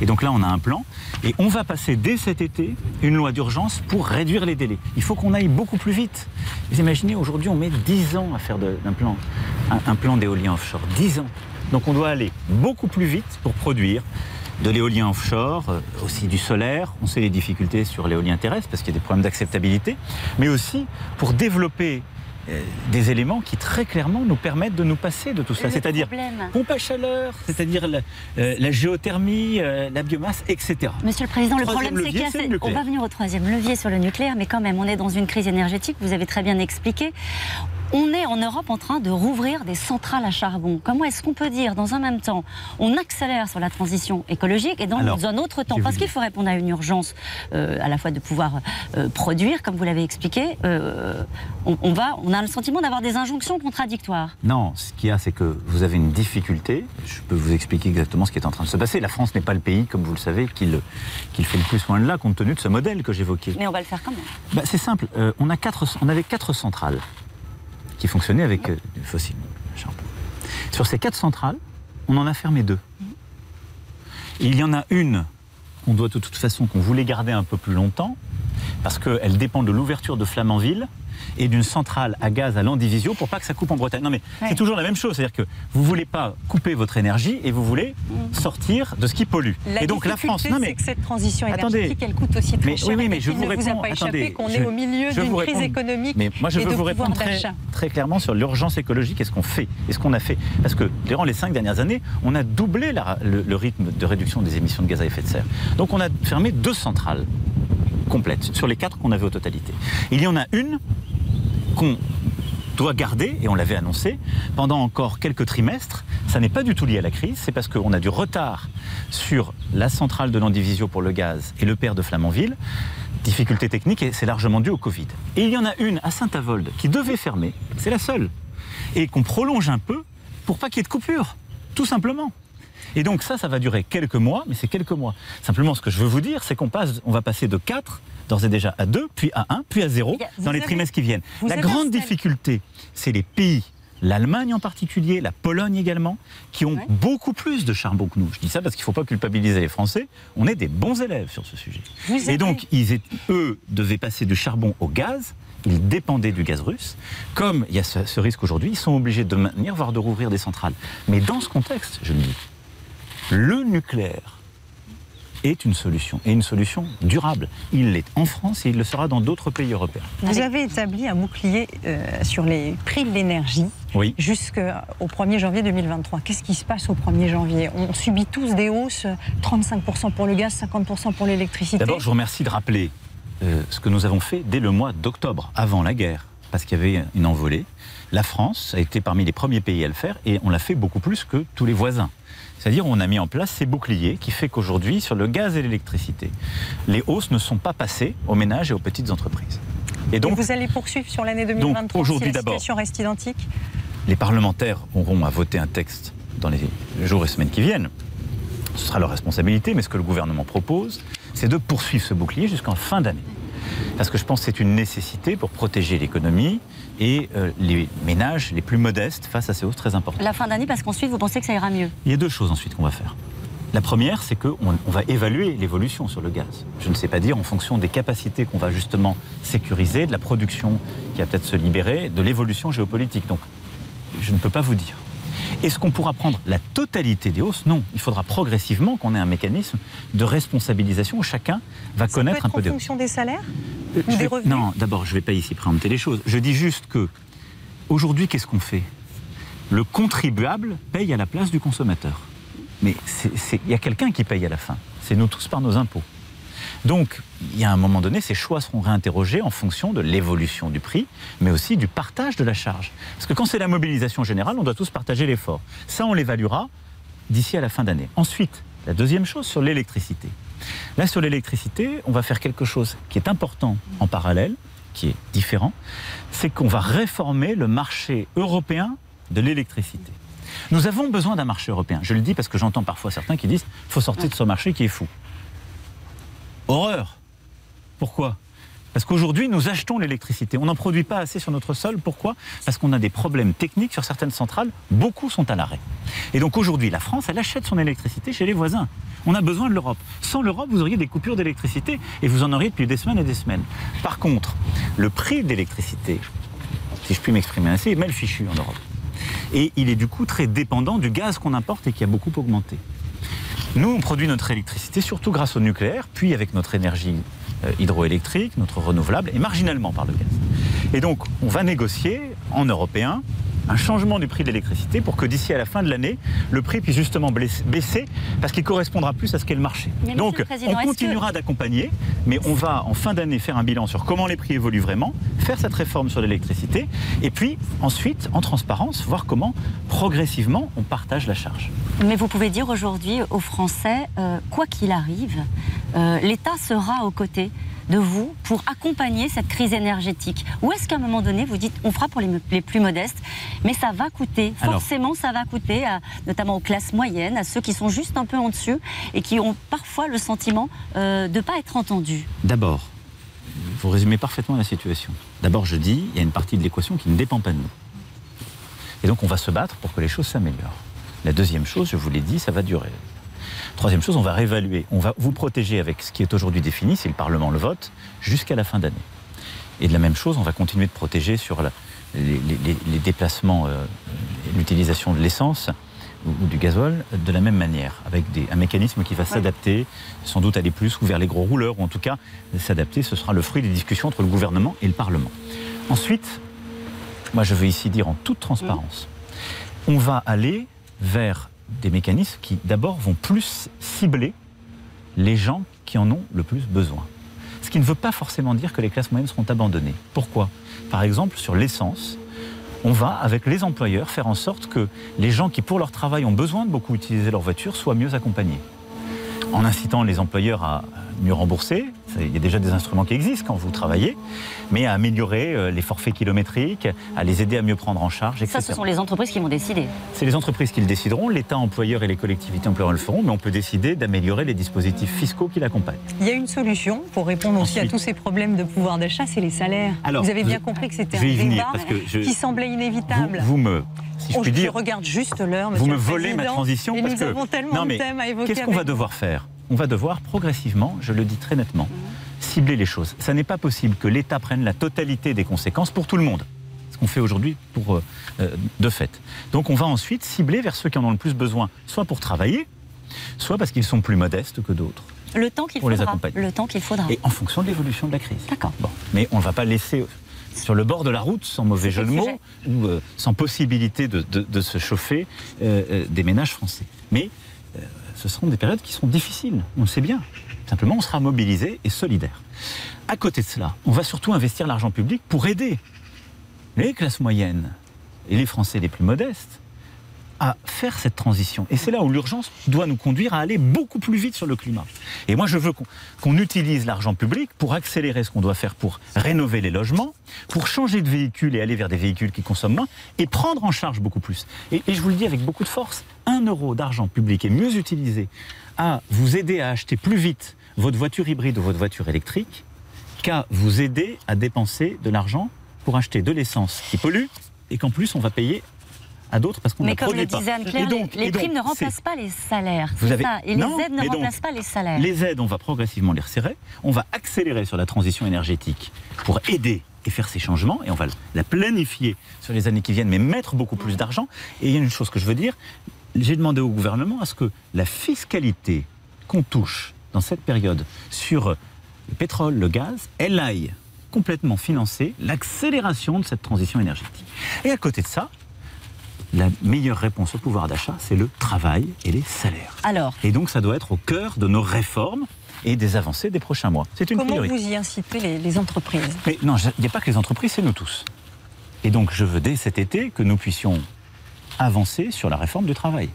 Et donc là, on a un plan. Et on va passer dès cet été une loi d'urgence pour réduire les délais. Il faut qu'on aille beaucoup plus vite. Vous imaginez, aujourd'hui, on met 10 ans à faire un, un plan d'éolien offshore. 10 ans. Donc on doit aller beaucoup plus vite pour produire de l'éolien offshore, euh, aussi du solaire. On sait les difficultés sur l'éolien terrestre parce qu'il y a des problèmes d'acceptabilité, mais aussi pour développer des éléments qui très clairement nous permettent de nous passer de tout ça. Le C'est-à-dire pompe à chaleur, c'est-à-dire la, euh, la géothermie, euh, la biomasse, etc. Monsieur le Président, le Troisième problème c'est qu'il y levier, a c'est le ces- On nucléaire. va venir au troisième levier sur le nucléaire, mais quand même, on est dans une crise énergétique, vous avez très bien expliqué. On est en Europe en train de rouvrir des centrales à charbon. Comment est-ce qu'on peut dire, dans un même temps, on accélère sur la transition écologique et dans Alors, un autre temps? Parce qu'il faut répondre à une urgence euh, à la fois de pouvoir euh, produire, comme vous l'avez expliqué. euh, on, on va, on a le sentiment d'avoir des injonctions contradictoires. Non, ce qu'il y a, c'est que vous avez une difficulté. Je peux vous expliquer exactement ce qui est en train de se passer. La France n'est pas le pays, comme vous le savez, qui le, qui le fait le plus loin de là, compte tenu de ce modèle que j'évoquais. Mais on va le faire quand même. Bah, c'est simple. On, a quatre, on avait quatre centrales qui fonctionnaient avec euh, du fossile. Sur ces quatre centrales, on en a fermé deux. Il y en a une qu'on doit de toute façon, qu'on voulait garder un peu plus longtemps, parce qu'elle dépend de l'ouverture de Flamanville et d'une centrale à gaz à Landivisio pour pas que ça coupe en Bretagne. Non mais Ouais. c'est toujours la même chose, c'est-à-dire que vous voulez pas couper votre énergie et vous voulez sortir de ce qui pollue. La et donc la France, non mais que cette transition Attendez. énergétique, elle coûte aussi très mais, cher. oui, mais je vous vous a réponds. attendez, qu'on est au milieu d'une crise réponds. économique Mais moi, je et veux vous répondre très, clairement sur l'urgence écologique et ce qu'on fait et ce qu'on a fait. Parce que durant les cinq dernières années, on a doublé la- le, le rythme de réduction des émissions de gaz à effet de serre. Donc on a fermé deux centrales complètes sur les quatre qu'on avait au totalité. Il y en a une qu'on doit garder, et on l'avait annoncé, pendant encore quelques trimestres. Ça n'est pas du tout lié à la crise, c'est parce qu'on a du retard sur la centrale de Landivisio pour le gaz et le père de Flamanville. Difficulté technique, et c'est largement dû au Covid. Et il y en a une à Saint-Avold qui devait fermer, c'est la seule, et qu'on prolonge un peu pour pas qu'il y ait de coupure, tout simplement. Et donc ça, ça va durer quelques mois, mais c'est quelques mois. Simplement, ce que je veux vous dire, c'est qu'on passe, on va passer de 4, d'ores et déjà, à 2, puis à 1, puis à 0, Il y a- vous dans les avez- trimestres qui viennent. La grande difficulté, c'est les pays, l'Allemagne en particulier, la Pologne également, qui ont beaucoup plus de charbon que nous. Je dis ça parce qu'il ne faut pas culpabiliser les Français. On est des bons élèves sur ce sujet. Vous Et donc, ils étaient- eux devaient passer du charbon au gaz. Ils dépendaient du gaz russe. Comme il y a ce, ce risque aujourd'hui, ils sont obligés de maintenir, voire de rouvrir des centrales. Mais dans ce contexte, je le dis, le nucléaire est une solution, et une solution durable. Il l'est en France et il le sera dans d'autres pays européens. Vous avez établi un bouclier euh, sur les prix de l'énergie Oui. jusqu'au 1er janvier 2023. Qu'est-ce qui se passe au 1er janvier? On subit tous des hausses, 35% pour le gaz, 50% pour l'électricité. D'abord, je vous remercie de rappeler euh, ce que nous avons fait dès le mois d'octobre, avant la guerre, parce qu'il y avait une envolée. La France a été parmi les premiers pays à le faire et on l'a fait beaucoup plus que tous les voisins. C'est-à-dire on a mis en place ces boucliers qui fait qu'aujourd'hui, sur le gaz et l'électricité, les hausses ne sont pas passées aux ménages et aux petites entreprises. Et Et donc, vous allez poursuivre sur l'année 2023 aujourd'hui, si la situation reste identique Les parlementaires auront à voter un texte dans les jours et semaines qui viennent. Ce sera leur responsabilité, mais ce que le gouvernement propose, c'est de poursuivre ce bouclier jusqu'en fin d'année. Parce que je pense que c'est une nécessité pour protéger l'économie et euh, les ménages les plus modestes face à ces hausses très importantes. La fin d'année, parce qu'ensuite, vous pensez que ça ira mieux Il y a deux choses ensuite qu'on va faire. La première, c'est qu'on on va évaluer l'évolution sur le gaz. Je ne sais pas dire en fonction des capacités qu'on va justement sécuriser, de la production qui va peut-être se libérer, de l'évolution géopolitique. Donc, je ne peux pas vous dire. Est-ce qu'on pourra prendre la totalité des hausses? Non. Il faudra progressivement qu'on ait un mécanisme de responsabilisation où chacun va Ça connaître peut être un peu en des fonction des salaires euh, ou je des vais- revenus? Non, d'abord, je ne vais pas ici préempter les choses. Je dis juste que, aujourd'hui, qu'est-ce qu'on fait? Le contribuable paye à la place du consommateur. Mais il y a quelqu'un qui paye à la fin. C'est nous tous par nos impôts. Donc, il y a un moment donné, ces choix seront réinterrogés en fonction de l'évolution du prix, mais aussi du partage de la charge. Parce que quand c'est la mobilisation générale, on doit tous partager l'effort. Ça, on l'évaluera d'ici à la fin d'année. Ensuite, la deuxième chose sur l'électricité. Là, sur l'électricité, on va faire quelque chose qui est important en parallèle, qui est différent, c'est qu'on va réformer le marché européen de l'électricité. Nous avons besoin d'un marché européen. Je le dis parce que j'entends parfois certains qui disent faut sortir de ce marché qui est fou. Horreur. Pourquoi? Parce qu'aujourd'hui, nous achetons l'électricité. On n'en produit pas assez sur notre sol. Pourquoi? Parce qu'on a des problèmes techniques sur certaines centrales. Beaucoup sont à l'arrêt. Et donc aujourd'hui, la France, elle achète son électricité chez les voisins. On a besoin de l'Europe. Sans l'Europe, vous auriez des coupures d'électricité et vous en auriez depuis des semaines et des semaines. Par contre, le prix de l'électricité, si je puis m'exprimer ainsi, est mal fichu en Europe. Et il est du coup très dépendant du gaz qu'on importe et qui a beaucoup augmenté. Nous, on produit notre électricité surtout grâce au nucléaire, puis avec notre énergie euh, hydroélectrique, notre renouvelable, et marginalement par le gaz. Et donc, on va négocier en européen un changement du prix de l'électricité pour que d'ici à la fin de l'année, le prix puisse justement baisser parce qu'il correspondra plus à ce qu'est le marché. Mais Donc, le on continuera d'accompagner, mais on va en fin d'année faire un bilan sur comment les prix évoluent vraiment, faire cette réforme sur l'électricité, et puis ensuite, en transparence, voir comment progressivement on partage la charge. Mais vous pouvez dire aujourd'hui aux Français, euh, quoi qu'il arrive, euh, l'État sera aux côtés de vous pour accompagner cette crise énergétique Ou est-ce qu'à un moment donné, vous dites, on fera pour les, les plus modestes, mais ça va coûter, Alors- forcément ça va coûter, à- notamment aux classes moyennes, à ceux qui sont juste un peu en dessus et qui ont parfois le sentiment euh, de ne pas être entendus D'abord, vous résumez parfaitement la situation. D'abord, je dis, il y a une partie de l'équation qui ne dépend pas de nous. Et donc, on va se battre pour que les choses s'améliorent. La deuxième chose, je vous l'ai dit, ça va durer. Troisième chose, on va réévaluer. On va vous protéger avec ce qui est aujourd'hui défini, si le Parlement le vote, jusqu'à la fin d'année. Et de la même chose, on va continuer de protéger sur la- les, les- les déplacements, euh, l'utilisation de l'essence ou, ou du gasoil de la même manière, avec des- un mécanisme qui va s'adapter, sans doute aller plus ou vers les gros rouleurs, ou en tout cas s'adapter. Ce sera le fruit des discussions entre le gouvernement et le Parlement. Ensuite, moi je veux ici dire en toute transparence, on va aller vers des mécanismes qui d'abord vont plus cibler les gens qui en ont le plus besoin. Ce qui ne veut pas forcément dire que les classes moyennes seront abandonnées. Pourquoi? Par exemple, sur l'essence, on va, avec les employeurs, faire en sorte que les gens qui, pour leur travail, ont besoin de beaucoup utiliser leur voiture, soient mieux accompagnés. En incitant les employeurs à mieux rembourser, il y a déjà des instruments qui existent quand vous travaillez, mais à améliorer euh, les forfaits kilométriques, à les aider à mieux prendre en charge, etc. Ça, ce sont les entreprises qui vont décider. C'est les entreprises qui le décideront, l'État employeur et les collectivités employeurs le feront, mais on peut décider d'améliorer les dispositifs fiscaux qui l'accompagnent. Il y a une solution pour répondre aussi à tous ces problèmes de pouvoir d'achat, c'est les salaires. Alors, vous avez bien je- compris que c'était un débat parce que je- qui semblait inévitable. Vous, vous me, si je Oh, puis dire, regarde juste l'heure, vous me le volez ma transition et parce nous que avons tellement non de mais thèmes à évoquer. qu'est-ce qu'on va devoir faire? On va devoir progressivement, je le dis très nettement, cibler les choses. Ça n'est pas possible que l'État prenne la totalité des conséquences pour tout le monde. Ce qu'on fait aujourd'hui pour euh, euh, de fait. Donc on va ensuite cibler vers ceux qui en ont le plus besoin, soit pour travailler, soit parce qu'ils sont plus modestes que d'autres. Le temps qu'il les faudra. accompagner. Le temps qu'il faudra. Et en fonction de l'évolution de la crise. D'accord. Bon. Mais on ne va pas laisser sur le bord de la route, sans mauvais jeu de mots, ou euh, sans possibilité de, de- de se chauffer euh, des ménages français. Mais ce seront des périodes qui seront difficiles, on le sait bien. Simplement, on sera mobilisé et solidaire. À côté de cela, on va surtout investir l'argent public pour aider les classes moyennes et les Français les plus modestes à faire cette transition. Et c'est là où l'urgence doit nous conduire à aller beaucoup plus vite sur le climat. Et moi, je veux qu'on utilise l'argent public pour accélérer ce qu'on doit faire pour rénover les logements, pour changer de véhicule et aller vers des véhicules qui consomment moins, et prendre en charge beaucoup plus. Et, et je vous le dis avec beaucoup de force, un euro d'argent public est mieux utilisé à vous aider à acheter plus vite votre voiture hybride ou votre voiture électrique qu'à vous aider à dépenser de l'argent pour acheter de l'essence qui pollue et qu'en plus on va payer à d'autres parce qu'on ne Mais la comme le produit pas. disait Anne-Claire, les, les et donc, primes ne remplacent pas les salaires. Vous avez- ça. Et Non, les aides ne mais donc, remplacent pas les salaires. Les aides, on va progressivement les resserrer. On va accélérer sur la transition énergétique pour aider et faire ces changements. Et on va la planifier sur les années qui viennent, mais mettre beaucoup plus d'argent. Et il y a une chose que je veux dire. J'ai demandé au gouvernement à ce que la fiscalité qu'on touche dans cette période sur le pétrole, le gaz, elle aille complètement financer l'accélération de cette transition énergétique. Et à côté de ça, la meilleure réponse au pouvoir d'achat, c'est le travail et les salaires. Alors Et donc ça doit être au cœur de nos réformes et des avancées des prochains mois. C'est une Comment priorité. vous y incitez les, les entreprises? Mais non, il n'y a pas que les entreprises, c'est nous tous. Et donc je veux dès cet été que nous puissions avancer sur la réforme du travail.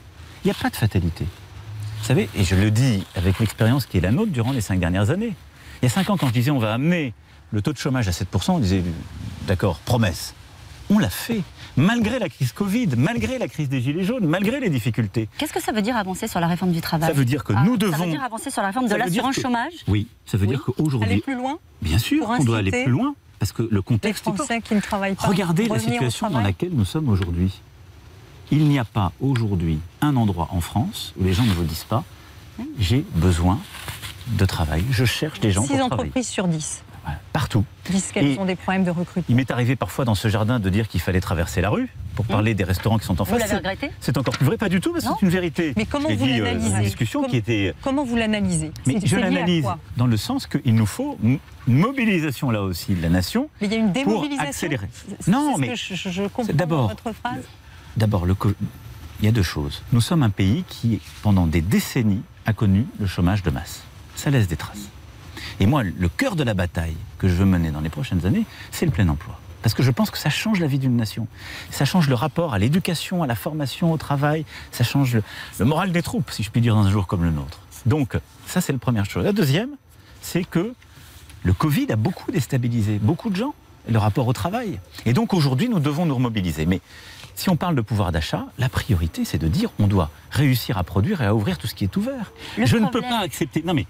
Il n'y a pas de fatalité. Vous savez, et je le dis avec l'expérience qui est la nôtre durant les cinq dernières années. Il y a cinq ans, quand je disais on va amener le taux de chômage à 7%, on disait d'accord, promesse. On l'a fait, malgré la crise Covid, malgré la crise des Gilets jaunes, malgré les difficultés. Qu'est-ce que ça veut dire avancer sur la réforme du travail Ça veut dire que Ah, nous Ça devons. veut dire avancer sur la réforme de Ça l'assurance que- chômage Oui, ça veut dire Aller qu'aujourd'hui. plus loin Bien sûr qu'on doit aller plus loin, parce que le Les contexte fort. Français qui ne travaillent pas. Regardez la situation dans laquelle nous sommes aujourd'hui. Il n'y a pas aujourd'hui un endroit en France où les gens ne vous disent pas j'ai besoin de travail, je cherche des gens 6 pour travailler. entreprises sur 10 Partout. disent qu'elles Et- ont des problèmes de recrutement. Il m'est arrivé parfois dans ce jardin de dire qu'il fallait traverser la rue pour parler des restaurants qui sont en Vous face. l'avez C'est- regretté? C'est encore plus vrai, pas du tout, mais c'est une vérité. Mais comment Je vous dit, euh, l'analysez discussion qui était Comment vous l'analysez? Mais je l'analyse dans le sens qu'il nous faut une mobilisation là aussi de la nation Mais il y a une pour démobilisation. accélérer. C'est- Non, mais que je, je- comprends votre phrase. D'abord, le il y a deux choses. Nous sommes un pays qui, pendant des décennies, a connu le chômage de masse. Ça laisse des traces. Et moi, le cœur de la bataille que je veux mener dans les prochaines années, c'est le plein emploi. Parce que je pense que ça change la vie d'une nation. Ça change le rapport à l'éducation, à la formation, au travail. Ça change le, le moral des troupes, si je puis dire, dans un jour comme le nôtre. Donc, ça, c'est la première chose. La deuxième, c'est que le Covid a beaucoup déstabilisé beaucoup de gens, le rapport au travail. Et donc aujourd'hui, nous devons nous remobiliser. Mais si on parle de pouvoir d'achat, la priorité, c'est de dire on doit réussir à produire et à ouvrir tout ce qui est ouvert. Le je ne peux pas accepter. Non mais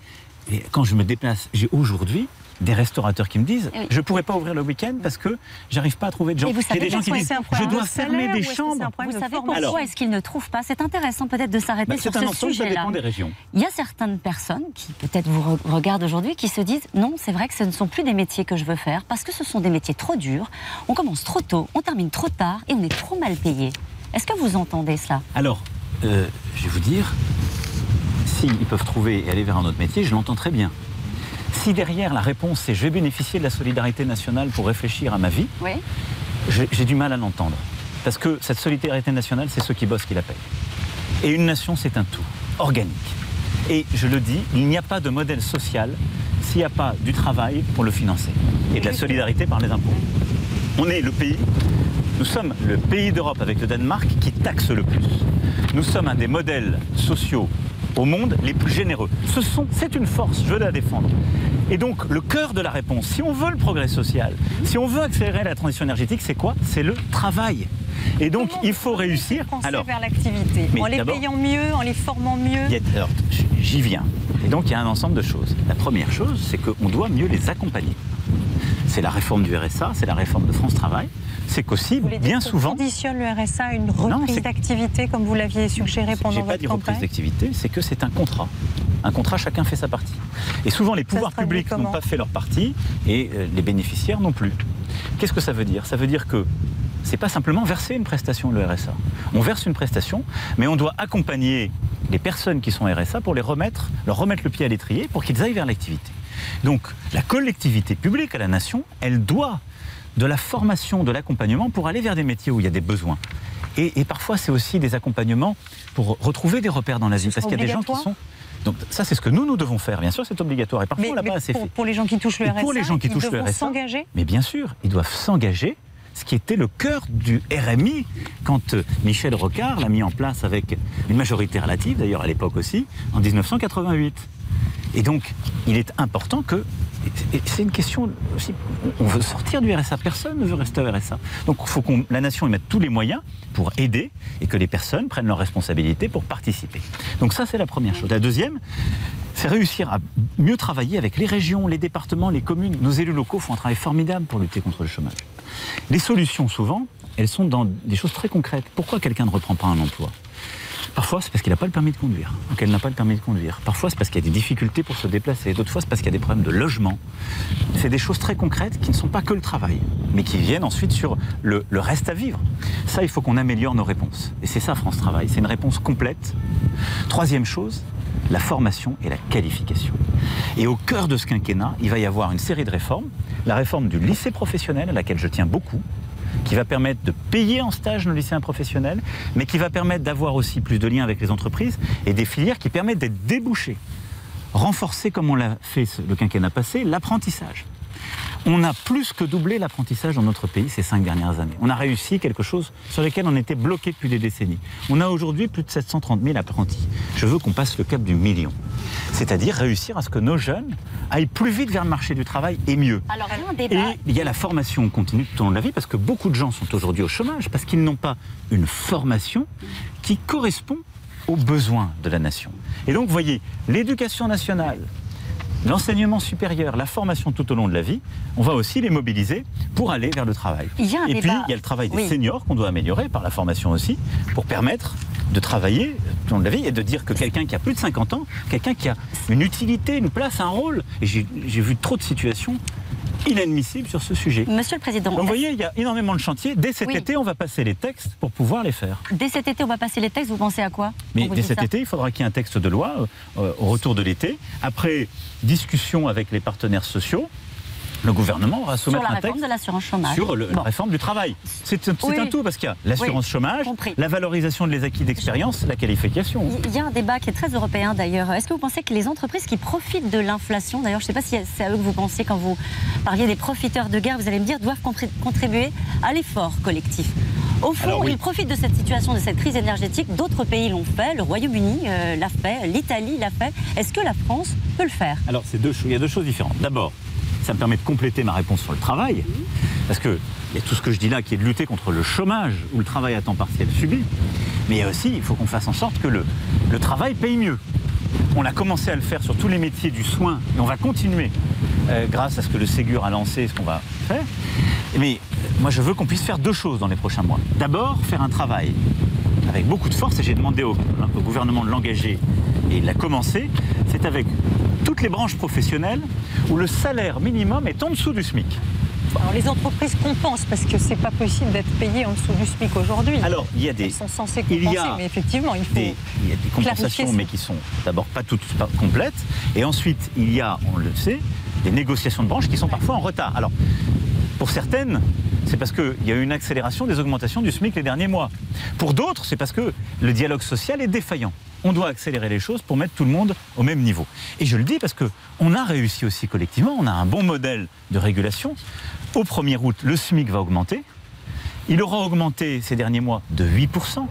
et quand je me déplace, j'ai aujourd'hui des restaurateurs qui me disent Eh oui. je ne pourrais pas ouvrir le week-end parce que j'arrive pas à trouver de gens. Et vous Il y a savez des gens qui pourquoi disent c'est un je dois fermer des chambres. Vous de savez formation pourquoi est-ce qu'ils ne trouvent pas C'est intéressant peut-être de s'arrêter Bah, sur ce sujet-là. dépend des régions. Il y a certaines personnes qui peut-être vous re- regardent aujourd'hui qui se disent non, c'est vrai que ce ne sont plus des métiers que je veux faire parce que ce sont des métiers trop durs. On commence trop tôt, on termine trop tard et on est trop mal payé. Est-ce que vous entendez cela? Alors, euh, je vais vous dire, s'ils peuvent trouver et aller vers un autre métier, je l'entends très bien. Si derrière la réponse c'est je vais bénéficier de la solidarité nationale pour réfléchir à ma vie, Oui. j'ai du mal à l'entendre. Parce que cette solidarité nationale, c'est ceux qui bossent qui la payent. Et une nation, c'est un tout, organique. Et je le dis, il n'y a pas de modèle social s'il n'y a pas du travail pour le financer et de la solidarité par les impôts. On est le pays, nous sommes le pays d'Europe avec le Danemark qui taxe le plus. Nous sommes un des modèles sociaux au monde les plus généreux. Ce sont, c'est une force, je veux la défendre. Et donc le cœur de la réponse, si on veut le progrès social, si on veut accélérer la transition énergétique, c'est quoi? C'est le travail. Et donc Comment il faut réussir. Alors, vers l'activité, en les payant mieux, en les formant mieux? j'y viens. Et donc, il y a un ensemble de choses. La première chose, c'est qu'on doit mieux les accompagner. C'est la réforme du RSA, c'est la réforme de France Travail. C'est qu'aussi, bien souvent, conditionne le RSA à une reprise d'activité comme vous l'aviez suggéré pendant j'ai pas votre dit reprise d'activité, c'est que c'est un contrat. Un contrat, chacun fait sa partie. Et souvent, les pouvoirs publics n'ont pas fait leur partie et euh, les bénéficiaires non plus. Qu'est-ce que ça veut dire? Ça veut dire que c'est pas simplement verser une prestation, le RSA. On verse une prestation, mais on doit accompagner les personnes qui sont RSA pour les remettre, leur remettre le pied à l'étrier pour qu'ils aillent vers l'activité. Donc, la collectivité publique à la nation, elle doit de la formation, de l'accompagnement pour aller vers des métiers où il y a des besoins. Et, et parfois, c'est aussi des accompagnements pour retrouver des repères dans la vie, parce qu'il y a des gens qui sont. Donc ça, c'est ce que nous, nous devons faire. Bien sûr, c'est obligatoire. Et parfois, Mais, on l'a pas assez pour, fait. pour les gens qui touchent le RSA, pour les gens qui ils touchent le RSA, s'engager Mais bien sûr, ils doivent s'engager ce qui était le cœur du RMI quand euh, Michel Rocard l'a mis en place avec une majorité relative, d'ailleurs à l'époque aussi, en 1988. Et donc, il est important que. C'est une question aussi. On veut sortir du RSA. Personne ne veut rester au RSA. Donc, il faut que la nation y mette tous les moyens pour aider et que les personnes prennent leurs responsabilités pour participer. Donc, ça, c'est la première chose. La deuxième, c'est réussir à mieux travailler avec les régions, les départements, les communes. Nos élus locaux font un travail formidable pour lutter contre le chômage. Les solutions, souvent, elles sont dans des choses très concrètes. Pourquoi quelqu'un ne reprend pas un emploi? Parfois, c'est parce qu'il n'a pas le permis de conduire, ou qu'elle n'a pas le permis de conduire. Parfois, c'est parce qu'il y a des difficultés pour se déplacer. D'autres fois, c'est parce qu'il y a des problèmes de logement. C'est des choses très concrètes qui ne sont pas que le travail, mais qui viennent ensuite sur le, le reste à vivre. Ça, il faut qu'on améliore nos réponses. Et c'est ça, France Travail. C'est une réponse complète. Troisième chose, la formation et la qualification. Et au cœur de ce quinquennat, il va y avoir une série de réformes. La réforme du lycée professionnel, à laquelle je tiens beaucoup, qui va permettre de payer en stage nos lycéens professionnels, mais qui va permettre d'avoir aussi plus de liens avec les entreprises et des filières qui permettent d'être débouchées. Renforcer, comme on l'a fait le quinquennat passé, l'apprentissage. On a plus que doublé l'apprentissage dans notre pays ces cinq dernières années. On a réussi quelque chose sur lequel on était bloqué depuis des décennies. On a aujourd'hui plus de 730 000 apprentis. Je veux qu'on passe le cap du million. C'est-à-dire réussir à ce que nos jeunes aillent plus vite vers le marché du travail et mieux. Alors. Et il y a la formation continue tout au long de la vie parce que beaucoup de gens sont aujourd'hui au chômage parce qu'ils n'ont pas une formation qui correspond aux besoins de la nation. Et donc, vous voyez, l'éducation nationale, l'enseignement supérieur, la formation tout au long de la vie, on va aussi les mobiliser pour aller vers le travail. Il y a un Et puis, il y a le travail des Oui. seniors qu'on doit améliorer par la formation aussi, pour permettre de travailler tout au long de la vie et de dire que quelqu'un qui a plus de 50 ans, quelqu'un qui a une utilité, une place, un rôle, et j'ai vu trop de situations inadmissibles sur ce sujet. Monsieur le Président, Donc, vous voyez, il y a énormément de chantiers. Dès cet Oui. été, on va passer les textes pour pouvoir les faire. dès cet été, on va passer les textes. Vous pensez à quoi Mais dès cet été, il faudra qu'il y ait un texte de loi euh, au retour de l'été. Après discussion avec les partenaires sociaux, le gouvernement va Sur soumettre la un réforme texte de l'assurance chômage. sur le- Bon. la réforme du travail. C'est Oui. un tout parce qu'il y a l'assurance Oui, chômage, compris. la valorisation de les acquis d'expérience, la qualification. Il y a un débat qui est très européen d'ailleurs. Est-ce que vous pensez que les entreprises qui profitent de l'inflation, d'ailleurs je ne sais pas si c'est à eux que vous pensez quand vous parliez des profiteurs de guerre, vous allez me dire, doivent contribuer à l'effort collectif Au fond, Alors, oui. ils profitent de cette situation, de cette crise énergétique. D'autres pays l'ont fait, le Royaume-Uni euh, l'a fait, l'Italie l'a fait. Est-ce que la France peut le faire? Alors, deux, il y a deux choses différentes. D'abord, ça me permet de compléter ma réponse sur le travail, parce que il y a tout ce que je dis là qui est de lutter contre le chômage ou le travail à temps partiel subi, mais il y a aussi, il faut qu'on fasse en sorte que le, travail paye mieux. On a commencé à le faire sur tous les métiers du soin, et on va continuer euh, grâce à ce que le Ségur a lancé, ce qu'on va faire. Mais moi, je veux qu'on puisse faire deux choses dans les prochains mois. D'abord, faire un travail avec beaucoup de force, et j'ai demandé au, au gouvernement de l'engager, et il l'a commencé, c'est avec toutes les branches professionnelles où le salaire minimum est en dessous du SMIC. Alors les entreprises compensent parce que c'est pas possible d'être payé en dessous du SMIC aujourd'hui. Alors, il y a des, Elles sont censées il y a mais effectivement, il faut. des- il y a des compensations, mais qui sont d'abord pas toutes complètes. Et ensuite, il y a, on le sait, des négociations de branches qui sont parfois en retard. Alors, pour certaines, c'est parce qu'il y a eu une accélération des augmentations du SMIC les derniers mois. Pour d'autres, c'est parce que le dialogue social est défaillant. On doit accélérer les choses pour mettre tout le monde au même niveau. Et je le dis parce que on a réussi aussi collectivement, on a un bon modèle de régulation. Au 1er août, le SMIC va augmenter. Il aura augmenté ces derniers mois de 8%.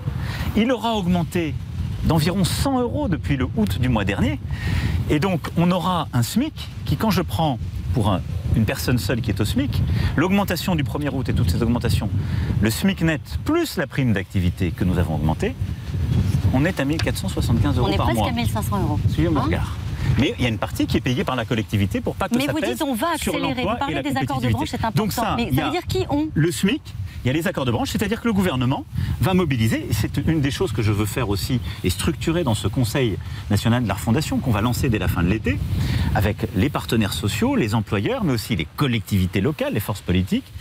Il aura augmenté d'environ 100 euros depuis le août du mois dernier. Et donc, on aura un SMIC qui, quand je prends pour un- une personne seule qui est au SMIC, l'augmentation du 1er août et toutes ces augmentations, le SMIC net plus la prime d'activité que nous avons augmentée, on est à 1475 euros On est par presque mois. à 1500 euros. Suivez mon Hein regard. Mais il y a une partie qui est payée par la collectivité pour pas que Mais ça vous pèse dites on va sur accélérer. Vous parlez des accords de branche, c'est important. Donc ça, mais ça veut dire qui ont le SMIC, il y a les accords de branche, c'est-à-dire que le gouvernement va mobiliser, et c'est une des choses que je veux faire aussi et structurer dans ce Conseil national de la refondation qu'on va lancer dès la fin de l'été, avec les partenaires sociaux, les employeurs, mais aussi les collectivités locales, les forces politiques,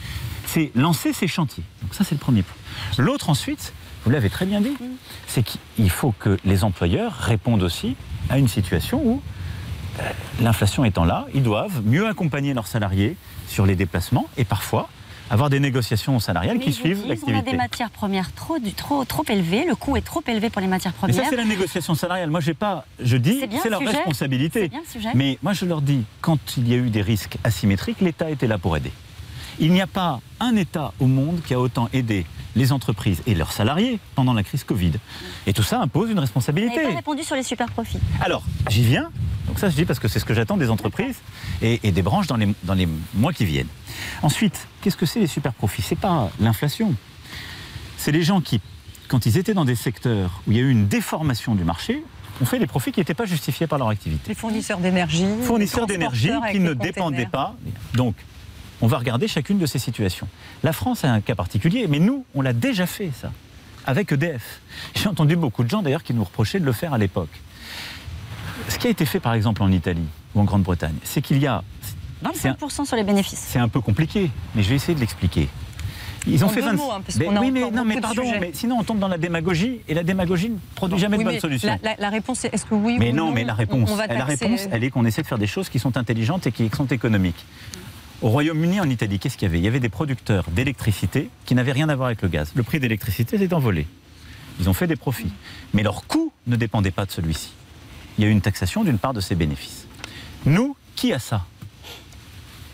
c'est lancer ces chantiers. Donc ça, c'est le premier point. L'autre ensuite, vous l'avez très bien dit, c'est qu'il faut que les employeurs répondent aussi à une situation où euh, l'inflation étant là, ils doivent mieux accompagner leurs salariés sur les déplacements et parfois avoir des négociations salariales Mais qui suivent disent, On a l'activité. des matières premières trop, du- trop, trop élevées, le coût est trop élevé pour les matières Mais premières. ça, c'est la négociation salariale. Moi, j'ai pas. Je dis, C'est leur sujet. responsabilité. C'est bien le sujet. Mais moi, je leur dis, quand il y a eu des risques asymétriques, l'État était là pour aider. Il n'y a pas un État au monde qui a autant aidé les entreprises et leurs salariés pendant la crise Covid. Et tout ça impose une Vous responsabilité. n'avez pas répondu sur les super profits. Alors, j'y viens. Donc ça, je dis parce que c'est ce que j'attends des entreprises et, et des branches dans les, dans les mois qui viennent. Ensuite, qu'est-ce que c'est les super profits? C'est pas l'inflation. C'est les gens qui, quand ils étaient dans des secteurs où il y a eu une déformation du marché, ont fait des profits qui n'étaient pas justifiés par leur activité. Les fournisseurs d'énergie. Fournisseurs d'énergie qui ne dépendaient pas. Donc, on va regarder chacune de ces situations. La France a un cas particulier, mais nous, on l'a déjà fait, ça, avec EDF. J'ai entendu beaucoup de gens, d'ailleurs, qui nous reprochaient de le faire à l'époque. Ce qui a été fait, par exemple, en Italie ou en Grande-Bretagne, c'est qu'il y a... c'est un- 25% sur les bénéfices. c'est un peu compliqué, mais je vais essayer de l'expliquer. Ils ont En fait deux 20 mots, hein, parce Mais a oui, mais non, mais pardon, mais sinon on tombe dans la démagogie et la démagogie ne produit jamais Oui, de bonnes mais solutions. La, la- la réponse est est-ce que oui Mais ou non, mais la réponse, on va la réponse, elle est qu'on essaie de faire des choses qui sont intelligentes et qui sont économiques. Au Royaume-Uni, en Italie, qu'est-ce qu'il y avait? Il y avait des producteurs d'électricité qui n'avaient rien à voir avec le gaz. Le prix d'électricité s'est envolé. Ils ont fait des profits. Mais leur coût ne dépendait pas de celui-ci. Il y a eu une taxation d'une part de ces bénéfices. Nous, qui a ça?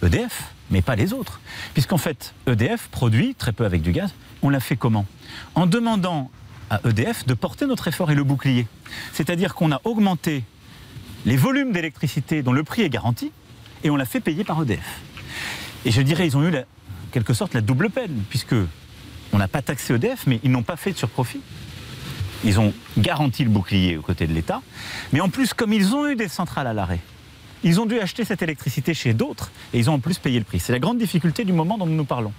EDF, mais pas les autres. Puisqu'en fait, EDF produit très peu avec du gaz. On l'a fait comment? En demandant à EDF de porter notre effort et le bouclier. C'est-à-dire qu'on a augmenté les volumes d'électricité dont le prix est garanti et on l'a fait payer par EDF. Et je dirais, ils ont eu en quelque sorte la double peine, puisque on n'a pas taxé EDF, mais ils n'ont pas fait de surprofit. Ils ont garanti le bouclier aux côtés de l'État, mais en plus, comme ils ont eu des centrales à l'arrêt, ils ont dû acheter cette électricité chez d'autres et ils ont en plus payé le prix. C'est la grande difficulté du moment dont nous nous parlons.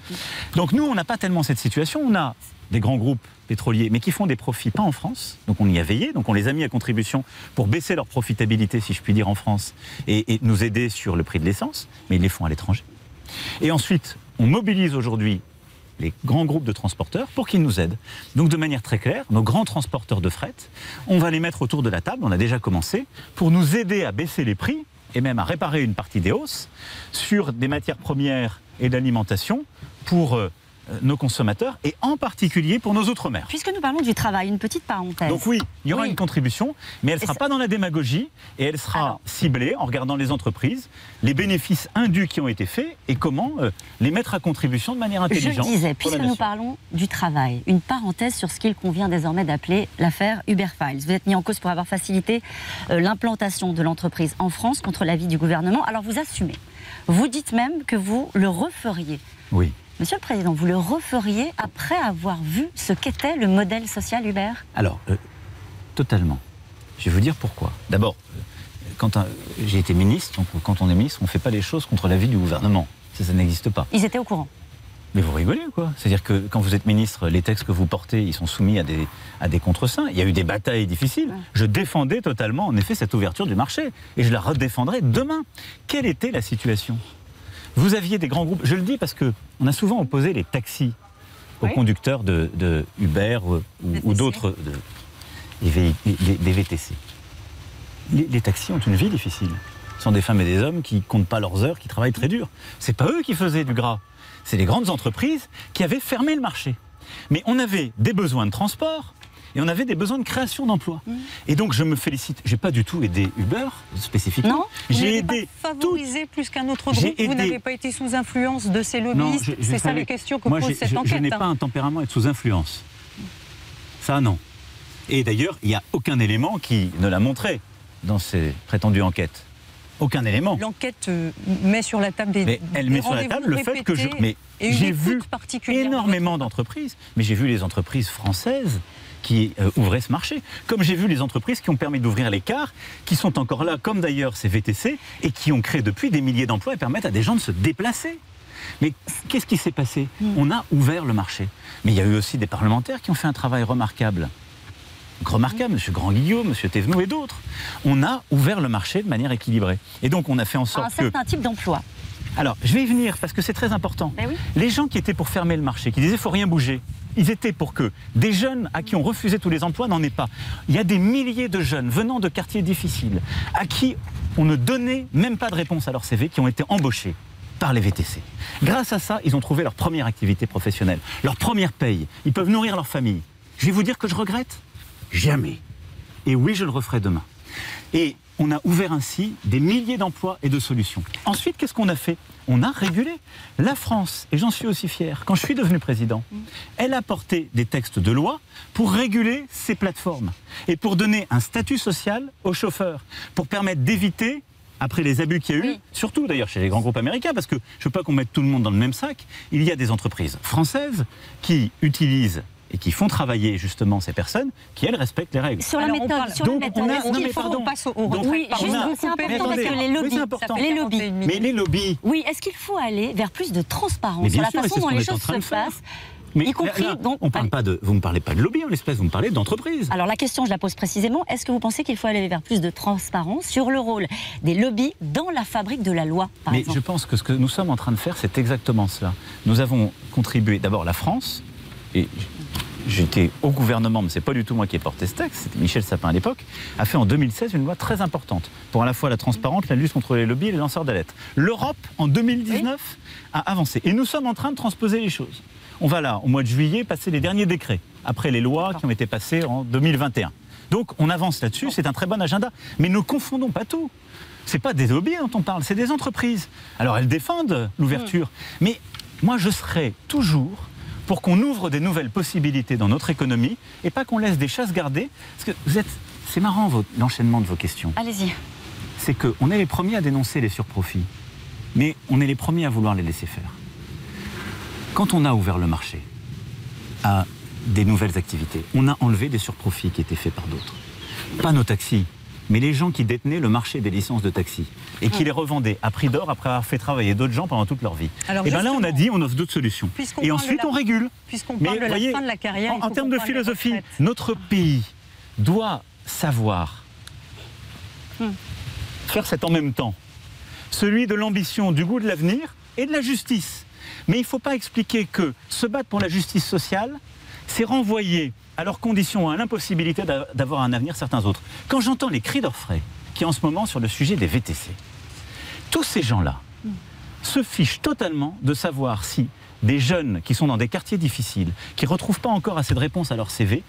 Donc nous, on n'a pas tellement cette situation. On a des grands groupes pétroliers, mais qui font des profits pas en France. Donc on y a veillé, donc on les a mis à contribution pour baisser leur profitabilité, si je puis dire, en France et, et nous aider sur le prix de l'essence, mais ils les font à l'étranger. Et ensuite, on mobilise aujourd'hui les grands groupes de transporteurs pour qu'ils nous aident. Donc de manière très claire, nos grands transporteurs de fret, on va les mettre autour de la table, on a déjà commencé, pour nous aider à baisser les prix et même à réparer une partie des hausses sur des matières premières et d'alimentation pour euh, nos consommateurs et en particulier pour nos outre-mer. Puisque nous parlons du travail, une petite parenthèse. Donc oui, il y aura Oui. une contribution, mais elle ne sera ça- pas dans la démagogie et elle sera ciblée en regardant les entreprises, les bénéfices indus qui ont été faits et comment euh, les mettre à contribution de manière Je intelligente. le disais, puisque nous parlons du travail, une parenthèse sur ce qu'il convient désormais d'appeler l'affaire Uber Files. Vous êtes mis en cause pour avoir facilité euh, l'implantation de l'entreprise en France contre l'avis du gouvernement. Alors vous assumez. Vous dites même que vous le referiez. Oui. Monsieur le Président, vous le referiez après avoir vu ce qu'était le modèle social Uber Alors, euh, totalement. Je vais vous dire pourquoi. D'abord, euh, quand j'ai été ministre, donc quand on est ministre, on ne fait pas les choses contre l'avis du gouvernement. Ça, ça n'existe pas. Ils étaient au courant. Mais vous rigolez ou quoi? C'est-à-dire que quand vous êtes ministre, les textes que vous portez, ils sont soumis à des, à des. Il y a eu des batailles difficiles. Je défendais totalement, en effet, cette ouverture du marché. Et je la redéfendrai demain. Quelle était la situation? Vous aviez des grands groupes. Je le dis parce que on a souvent opposé les taxis aux Oui. conducteurs de, de Uber ou, ou d'autres de- des, VTC. Les, les taxis ont une vie difficile. Ce sont des femmes et des hommes qui comptent pas leurs heures, qui travaillent très dur. C'est pas eux qui faisaient du gras. C'est les grandes entreprises qui avaient fermé le marché. Mais on avait des besoins de transport et on avait des besoins de création d'emplois. Et donc je me félicite. J'ai pas du tout aidé Uber spécifiquement. Vous J'ai n'avez aidé pas favorisé plus qu'un autre groupe. Vous aidé- n'avez pas été sous influence de ces Non, lobbyistes. C'est ça les questions que Moi, pose cette je, enquête. Je n'ai hein. pas un tempérament à être sous influence. Ça, non. Et d'ailleurs, il n'y a aucun élément qui ne l'a montré dans ces prétendues enquêtes. Aucun élément. L'enquête euh, met sur la table des, Mais elle des met sur la table le fait que je. Mais j'ai vu énormément d'entreprises, mais j'ai vu les entreprises françaises qui euh, ouvraient ce marché. Comme j'ai vu les entreprises qui ont permis d'ouvrir l'écart, qui sont encore là, comme d'ailleurs ces VTC, et qui ont créé depuis des milliers d'emplois et permettent à des gens de se déplacer. Mais qu'est-ce qui s'est passé On a ouvert le marché. Mais il y a eu aussi des parlementaires qui ont fait un travail remarquable. Remarquable, M. Grand-Guillaume, M. Thévenoud et d'autres. On a ouvert le marché de manière équilibrée. Et donc on a fait en Un sorte que... certain type d'emploi. Alors, je vais y venir parce que c'est très important. Les gens qui étaient pour fermer le marché, qui disaient faut rien bouger, ils étaient pour que des jeunes à qui on refusait tous les emplois n'en aient pas. Il y a des milliers de jeunes venant de quartiers difficiles à qui on ne donnait même pas de réponse à leur CV qui ont été embauchés par les VTC. Grâce à ça, ils ont trouvé leur première activité professionnelle, leur première paye. Ils peuvent nourrir leur famille. Je vais vous dire que je regrette? Jamais. Et oui, je le referai demain. Et on a ouvert ainsi des milliers d'emplois et de solutions. Ensuite, qu'est-ce qu'on a fait? On a régulé. La France, et j'en suis aussi fier, quand je suis devenu président, elle a porté des textes de loi pour réguler ces plateformes et pour donner un statut social aux chauffeurs, pour permettre d'éviter après les abus qu'il y a eu, surtout d'ailleurs chez les grands groupes américains, parce que je ne veux pas qu'on mette tout le monde dans le même sac, il y a des entreprises françaises qui utilisent et qui font travailler justement ces personnes qui, elles, respectent les règles. Sur la Alors, on méthode, parle- sur Donc, la on méthode, a- non, mais faut- pardon. On passe au au Donc. Oui, on c'est Mais important parce attendez, que les oui, lobbies, important. les lobbies, Mais les lobbies, oui, est-ce qu'il faut aller vers plus de transparence sur la sûr, façon dont les choses se passent mais y compris, là, donc, on parle pas de, vous ne parlez pas de lobby en l'espèce, vous me parlez d'entreprise. Alors la question, je la pose précisément. Est-ce que vous pensez qu'il faut aller vers plus de transparence sur le rôle des lobbies dans la fabrique de la loi, par Mais exemple je pense que ce que nous sommes en train de faire, c'est exactement cela. Nous avons contribué, d'abord la France, et j'étais au gouvernement, mais c'est pas du tout moi qui ai porté ce texte, c'était Michel Sapin à l'époque, a fait en 2016 une loi très importante pour à la fois la transparence, la lutte contre les lobbies et les lanceurs d'alerte. L'Europe, en 2019, a avancé. Et nous sommes en train de transposer les choses. On va là, au mois de juillet, passer les derniers décrets, après les lois qui ont été passées en 2021. Donc on avance là-dessus, c'est un très bon agenda. Mais ne confondons pas tout. C'est pas des lobbies dont on parle, c'est des entreprises. Alors elles défendent l'ouverture, mais moi je serai toujours pour qu'on ouvre des nouvelles possibilités dans notre économie et pas qu'on laisse des chasses gardées. Parce que vous êtes, c'est marrant l'enchaînement de vos questions. Allez-y. C'est qu'on est les premiers à dénoncer les surprofits, mais on est les premiers à vouloir les laisser faire. Quand on a ouvert le marché à des nouvelles activités, on a enlevé des surprofits qui étaient faits par d'autres. Pas nos taxis, mais les gens qui détenaient le marché des licences de taxi et qui les revendaient à prix d'or après avoir fait travailler d'autres gens pendant toute leur vie. Alors et bien là, on a dit, on offre d'autres solutions. Et ensuite, la- on régule. Puisqu'on Mais parle de la voyez, fin de la carrière, En, termes de philosophie, notre pays doit savoir Hmm. faire cet en même temps. Celui de l'ambition, du goût de l'avenir et de la justice. Mais il ne faut pas expliquer que se battre pour la justice sociale, c'est renvoyer à leurs conditions, à l'impossibilité d'a- d'avoir un avenir certains autres. Quand j'entends les cris d'orfraie qui en ce moment sur le sujet des VTC, tous ces gens-là se fichent totalement de savoir si des jeunes qui sont dans des quartiers difficiles, qui ne retrouvent pas encore assez de réponses à leur CV,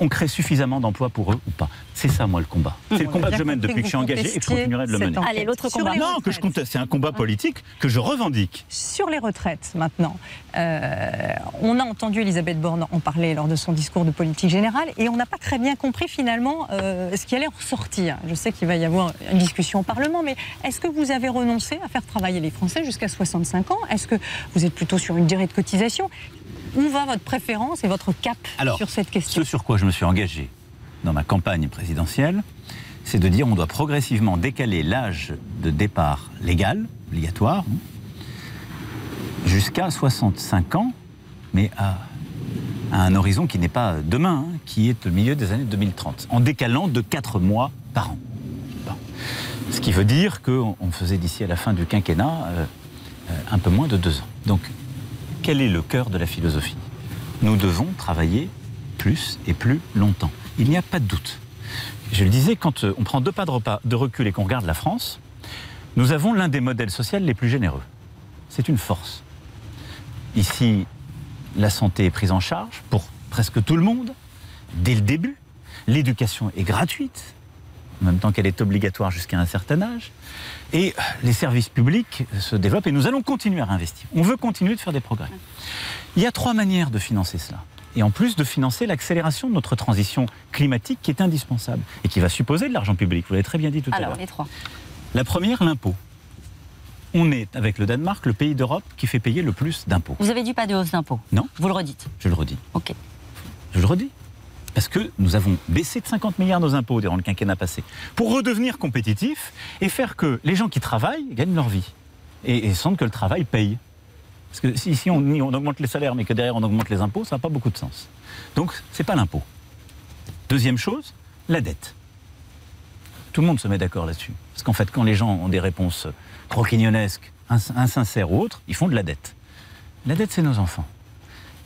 on crée suffisamment d'emplois pour eux ou pas. C'est ça, moi, le combat. C'est le combat que je mène depuis que que je suis engagé et que je continuerai de le mener. Allez, l'autre Sur combat. les Non, que je c'est un combat politique que je revendique. Sur les retraites, maintenant, euh, on a entendu Elisabeth Borne en parler lors de son discours de politique générale et on n'a pas très bien compris finalement euh, ce qui allait ressortir. Je sais qu'il va y avoir une discussion au Parlement, mais est-ce que vous avez renoncé à faire travailler les Français jusqu'à 65 ans? Est-ce que vous êtes plutôt sur une durée de cotisation? Où va votre préférence et votre cap Alors, sur cette question? Ce sur quoi je me suis engagé dans ma campagne présidentielle, c'est de dire on doit progressivement décaler l'âge de départ légal, obligatoire, jusqu'à 65 ans, mais à, un horizon qui n'est pas demain, hein, qui est au milieu des années 2030, en décalant de 4 mois par an. Ce qui veut dire qu'on on faisait d'ici à la fin du quinquennat euh, euh, un peu moins de 2 ans. Donc, quel est le cœur de la philosophie? Nous devons travailler plus et plus longtemps. Il n'y a pas de doute. Je le disais, quand euh, on prend deux pas de, repas- de recul et qu'on regarde la France, nous avons l'un des modèles sociaux les plus généreux. C'est une force. Ici, la santé est prise en charge pour presque tout le monde, dès le début. L'éducation est gratuite, en même temps qu'elle est obligatoire jusqu'à un certain âge. Et les services publics se développent et nous allons continuer à investir. On veut continuer de faire des progrès. Il y a trois manières de financer cela. Et en plus de financer l'accélération de notre transition climatique qui est indispensable et qui va supposer de l'argent public. Vous l'avez très bien dit tout à Alors, l'heure. les trois. La première, l'impôt. On est, avec le Danemark, le pays d'Europe qui fait payer le plus d'impôts. Vous avez dit pas de hausse d'impôts Non. Vous le redites Je le redis. Ok. Je le redis. Parce que nous avons baissé de 50 milliards nos impôts durant le quinquennat passé pour redevenir compétitifs et faire que les gens qui travaillent gagnent leur vie et, et sentent que le travail paye. Parce que si on, augmente les salaires mais que derrière on augmente les impôts, ça n'a pas beaucoup de sens. Donc c'est pas l'impôt. Deuxième chose, la dette. Tout le monde se met d'accord là-dessus. Parce qu'en fait, quand les gens ont des réponses croquignonesques, ins- insincères ou autres, ils font de la dette. La dette, c'est nos enfants.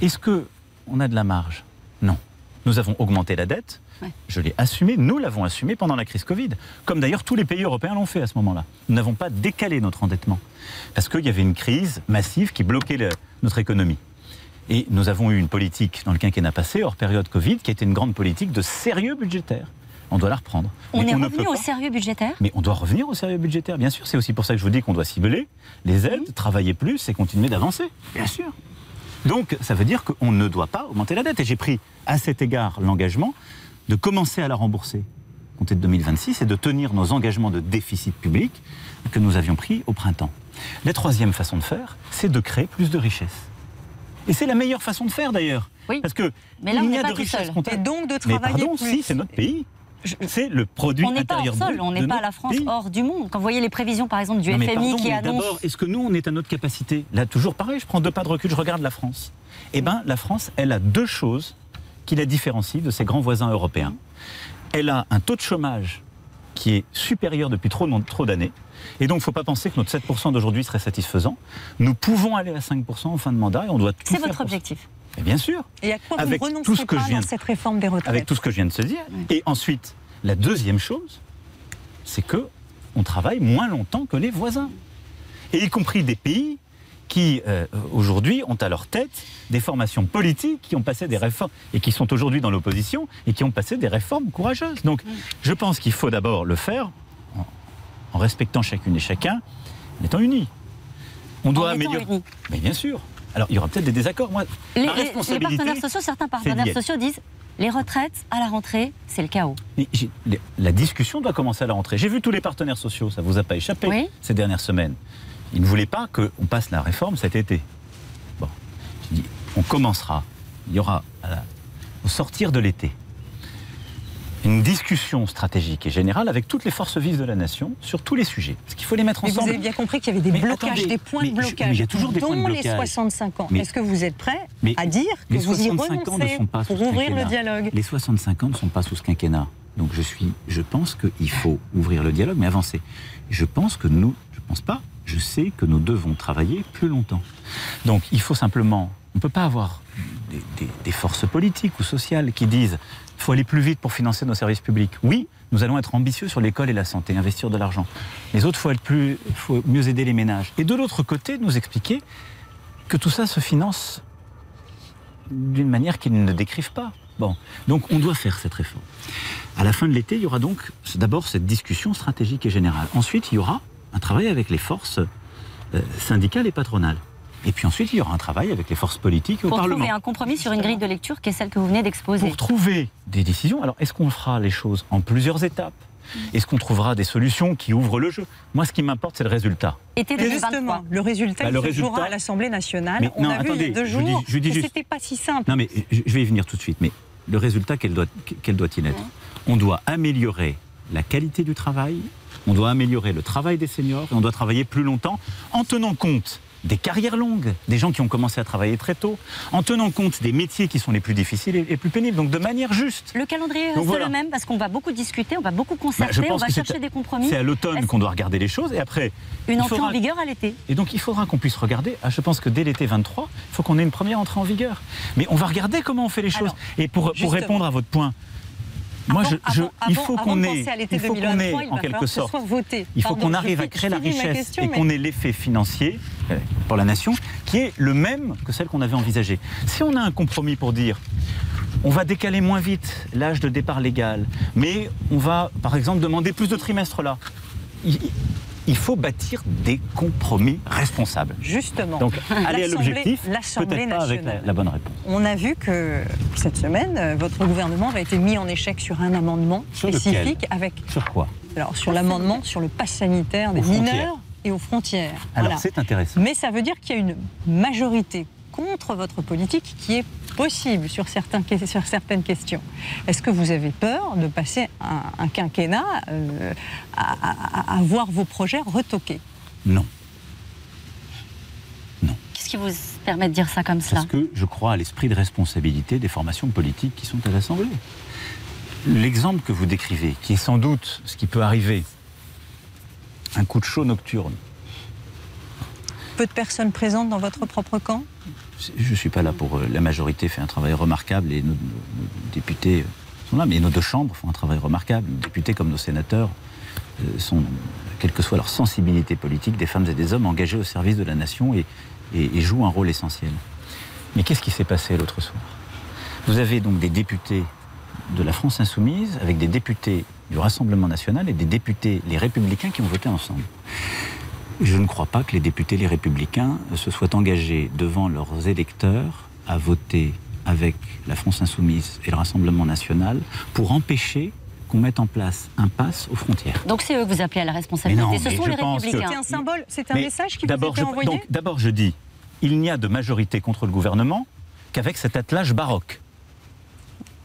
Est-ce que on a de la marge? Non. Nous avons augmenté la dette. Je l'ai assumé, nous l'avons assumé pendant la crise Covid, comme d'ailleurs tous les pays européens l'ont fait à ce moment-là. Nous n'avons pas décalé notre endettement, parce qu'il y avait une crise massive qui bloquait le- notre économie. Et nous avons eu une politique dans le quinquennat passé, hors période Covid, qui était une grande politique de sérieux budgétaire. on doit la reprendre. On Mais est revenu au pas- sérieux budgétaire? Mais on doit revenir au sérieux budgétaire, bien sûr. C'est aussi pour ça que je vous dis qu'on doit cibler les aides, travailler plus et continuer d'avancer, bien sûr. Donc, ça veut dire qu'on ne doit pas augmenter la dette. Et j'ai pris à cet égard l'engagement de commencer à la rembourser compter de 2026 et de tenir nos engagements de déficit public que nous avions pris au printemps. La troisième façon de faire, c'est de créer plus de richesses. Et c'est la meilleure façon de faire d'ailleurs. Parce que Mais là, on il n'y n'est a pas de tout richesse. Et donc de Mais travailler pardon, plus. si, c'est notre pays. C'est le produit On n'est pas intérieur hors sol, on de n'est pas la France pays. hors du monde. Quand vous voyez les prévisions, par exemple, du Non, mais FMI pardon, qui mais annonce. D'abord, est-ce que nous, on est à notre capacité? Là, toujours pareil, je prends deux pas de recul, je regarde la France. Eh bien, la France, elle a deux choses qui la différencient de ses grands voisins européens. Elle a un taux de chômage qui est supérieur depuis trop, trop d'années. Et donc, il ne faut pas penser que notre 7% d'aujourd'hui serait satisfaisant. Nous pouvons aller à 5% en fin de mandat et on doit tout C'est votre objectif. Et bien sûr. Et à quoi Avec vous tout ce que pas je viens dans cette réforme des retraites avec tout ce que je viens de se dire. Et ensuite, la deuxième chose, c'est que on travaille moins longtemps que les voisins. Et y compris des pays qui, euh, aujourd'hui, ont à leur tête des formations politiques qui ont passé des réformes et qui sont aujourd'hui dans l'opposition et qui ont passé des réformes courageuses. Donc, je pense qu'il faut d'abord le faire en, en respectant chacune et chacun, en étant unis. On doit En améliorer. unis. Mais bien sûr. Alors, il y aura peut-être des désaccords. Moi, Les, ma partenaires sociaux, certains partenaires sociaux disent les retraites à la rentrée, c'est le chaos. La discussion doit commencer à la rentrée. J'ai vu tous les partenaires sociaux, ça vous a pas échappé ces dernières semaines. Ils ne voulaient pas qu'on passe la réforme cet été. Bon, je dis, on commencera. Il y aura, la- au sortir de l'été, une discussion stratégique et générale avec toutes les forces vives de la nation sur tous les sujets. Parce qu'il faut les mettre Mais vous ensemble. avez bien compris qu'il y avait des Mais blocages, attendez, des points de blocage, il y a toujours des dont points de les blocage. 65 ans. Est-ce que vous êtes prêt à dire que les vous y 65 ans ne renoncez pour ouvrir le dialogue Les 65 ans ne sont pas sous ce quinquennat. Donc je suis, je pense qu'il faut ouvrir le dialogue, mais avancer. Je pense que nous, je pense pas, je sais que nous devons travailler plus longtemps. Donc il faut simplement, on ne peut pas avoir des, forces politiques ou sociales qui disent il faut aller plus vite pour financer nos services publics. Oui, nous allons être ambitieux sur l'école et la santé, investir de l'argent. Les autres, il faut mieux aider les ménages. Et de l'autre côté, nous expliquer que tout ça se finance d'une manière qu'ils ne décrivent pas. Bon, donc on doit faire cette réforme. À la fin de l'été, il y aura donc d'abord cette discussion stratégique et générale. Ensuite, il y aura un travail avec les forces euh, syndicales et patronales. Et puis ensuite, il y aura un travail avec les forces politiques au Pour Parlement. trouver un compromis sur une grille de lecture qui est celle que vous venez d'exposer. Pour trouver des décisions, alors est-ce qu'on fera les choses en plusieurs étapes? Est-ce qu'on trouvera des solutions qui ouvrent le jeu? Moi, ce qui m'importe, c'est le résultat. Été Et justement, le résultat, Bah, il le se jouera à l'Assemblée nationale. Mais On non, a vu il y attendez, a deux je dis- jours je dis que juste- c'était pas si simple. Non, mais je vais y venir tout de suite. Mais le résultat, quel doit, quel doit-il être? On doit améliorer la qualité du travail, on doit améliorer le travail des seniors, et on doit travailler plus longtemps en tenant compte des carrières longues, des gens qui ont commencé à travailler très tôt, en tenant compte des métiers qui sont les plus difficiles et les plus pénibles, donc de manière juste. Le calendrier reste voilà. le même parce qu'on va beaucoup discuter, on va beaucoup Bah, concerter, on va chercher des compromis. C'est à l'automne qu'on doit regarder les choses, et après. Une entrée faudra- en vigueur à l'été. Et donc il faudra qu'on puisse regarder. ah, je pense que dès l'été 23, il faut qu'on ait une première entrée en vigueur. Mais on va regarder comment on fait les choses. Et pour, répondre à votre point, moi, je, je- Avant- il faut qu'on ait, penser à l'été il faut qu'on 2023, ait, il va en quelque sorte, voté. il faut qu'on arrive à créer la richesse question, et mais- qu'on ait l'effet financier euh, pour la nation qui est le même que celle qu'on avait envisagée. Si on a un compromis pour dire on va décaler moins vite l'âge de départ légal, mais on va, par exemple, demander plus de trimestres là. Il, faut bâtir des compromis responsables. Justement. Donc, aller à L'Assemblée- l'objectif, peut-être pas avec la, nationale. la bonne réponse. On a vu que cette semaine, euh, votre gouvernement avait été mis en échec sur un amendement Sur spécifique avec Sur quoi alors sur l'amendement sur le pass sanitaire des Aux mineurs et aux frontières. Alors, Voilà. c'est intéressant. Mais ça veut dire qu'il y a une majorité contre votre politique qui est possible sur, certains, sur certaines questions. Est-ce que vous avez peur de passer un, un quinquennat euh, à, à- voir vos projets retoqués Non. Qu'est-ce qui vous permet de dire ça comme cela? Parce que je crois à l'esprit de responsabilité des formations politiques qui sont à l'Assemblée. L'exemple que vous décrivez, qui est sans doute ce qui peut arriver, un coup de chaud nocturne, Peu de personnes présentes dans votre propre camp? Je ne suis pas là pour... euh, La majorité fait un travail remarquable et nos, députés euh, sont là, mais nos deux chambres font un travail remarquable. Nos députés comme nos sénateurs euh, sont, quelle que soit leur sensibilité politique, des femmes et des hommes engagés au service de la nation et, et- et jouent un rôle essentiel. Mais qu'est-ce qui s'est passé l'autre soir? Vous avez donc des députés de la France insoumise avec des députés du Rassemblement national et des députés les républicains qui ont voté ensemble. Je ne crois pas que les députés les républicains se soient engagés devant leurs électeurs à voter avec la France insoumise et le Rassemblement national pour empêcher qu'on mette en place un pass aux frontières. Donc c'est eux que vous appelez à la responsabilité. Mais non, Ce mais sont je les pense que- républicains. C'est un symbole, c'est un Mais message qui vous a été envoyé D'abord, je dis, il n'y a de majorité contre le gouvernement qu'avec cet attelage baroque.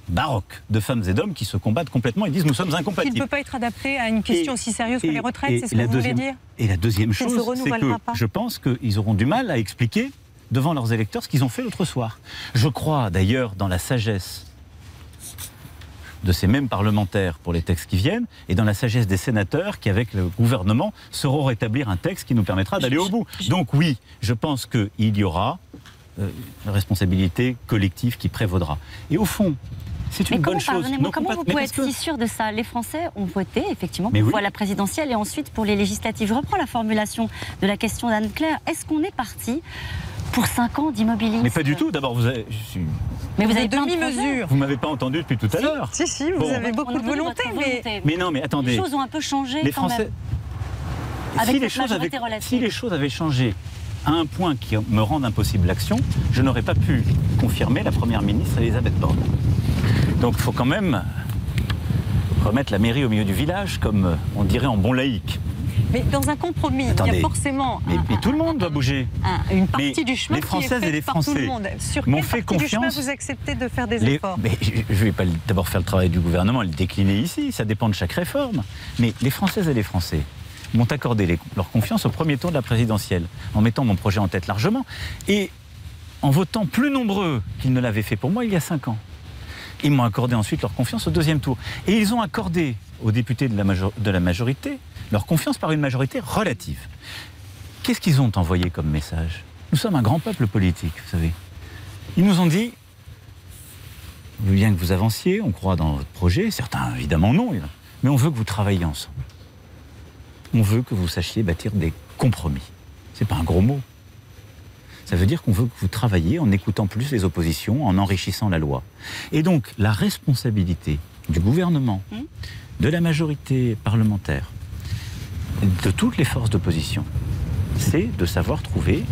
Baroque de femmes et d'hommes qui se combattent complètement et disent nous sommes Qui ne incompatibles. peut pas être adapté à une question aussi sérieuse que les retraites, et c'est ce que vous voulez dire Et la deuxième ne chose, c'est que pas. je pense qu'ils auront du mal à expliquer devant leurs électeurs ce qu'ils ont fait l'autre soir. Je crois d'ailleurs dans la sagesse de ces mêmes parlementaires pour les textes qui viennent et dans la sagesse des sénateurs qui, avec le gouvernement, sauront rétablir un texte qui nous permettra d'aller au bout. Donc oui, je pense qu'il y aura euh, une responsabilité collective qui prévaudra. Et au fond, c'est une Mais comment, bonne chose. vous pouvez être que- si sûr de ça? Les Français ont voté effectivement Mais pour oui. la présidentielle et ensuite pour les législatives. Je reprends la formulation de la question d'Anne-Claire. Est-ce qu'on est parti pour 5 ans d'immobilisme? Mais pas du tout. D'abord, vous avez, je suis- Mais vous De avez demi-mesure. vous m'avez pas entendu depuis tout à l'heure. Si, si, vous Bon. avez beaucoup de volonté, mais volonté. Mais non, mais attendez. Les choses ont un peu changé les quand Français. même. Avec si, les avaient, si les choses avaient changé à un point qui me rend impossible l'action, je n'aurais pas pu confirmer la première ministre Elisabeth Borne. Donc il faut quand même remettre la mairie au milieu du village, comme on dirait en bon laïc. Mais dans un compromis, il y a forcément Mais, un- mais tout le monde doit bouger. un- une partie Mais du chemin les qui est Françaises et les Français le monde. Sur m'ont fait partie du chemin confiance. vous acceptez de faire des Les- efforts mais je ne vais pas d'abord faire le travail du gouvernement et le décliner ici, ça dépend de chaque réforme. Mais les Françaises et les Français m'ont accordé leur confiance au premier tour de la présidentielle, en mettant mon projet en tête largement, et en votant plus nombreux qu'ils ne l'avaient fait pour moi il y a cinq ans. Ils m'ont accordé ensuite leur confiance au deuxième tour. Et ils ont accordé aux députés de la, major- de la majorité leur confiance par une majorité relative. Qu'est-ce qu'ils ont envoyé comme message? Nous sommes un grand peuple politique, vous savez. Ils nous ont dit bien que vous avanciez, on croit dans votre projet, certains évidemment non, mais on veut que vous travailliez ensemble. On veut que vous sachiez bâtir des compromis. C'est pas un gros mot. Ça veut dire qu'on veut que vous travailliez en écoutant plus les oppositions, en enrichissant la loi. Et donc, la responsabilité du gouvernement, de la majorité parlementaire, de toutes les forces d'opposition, c'est de savoir trouver,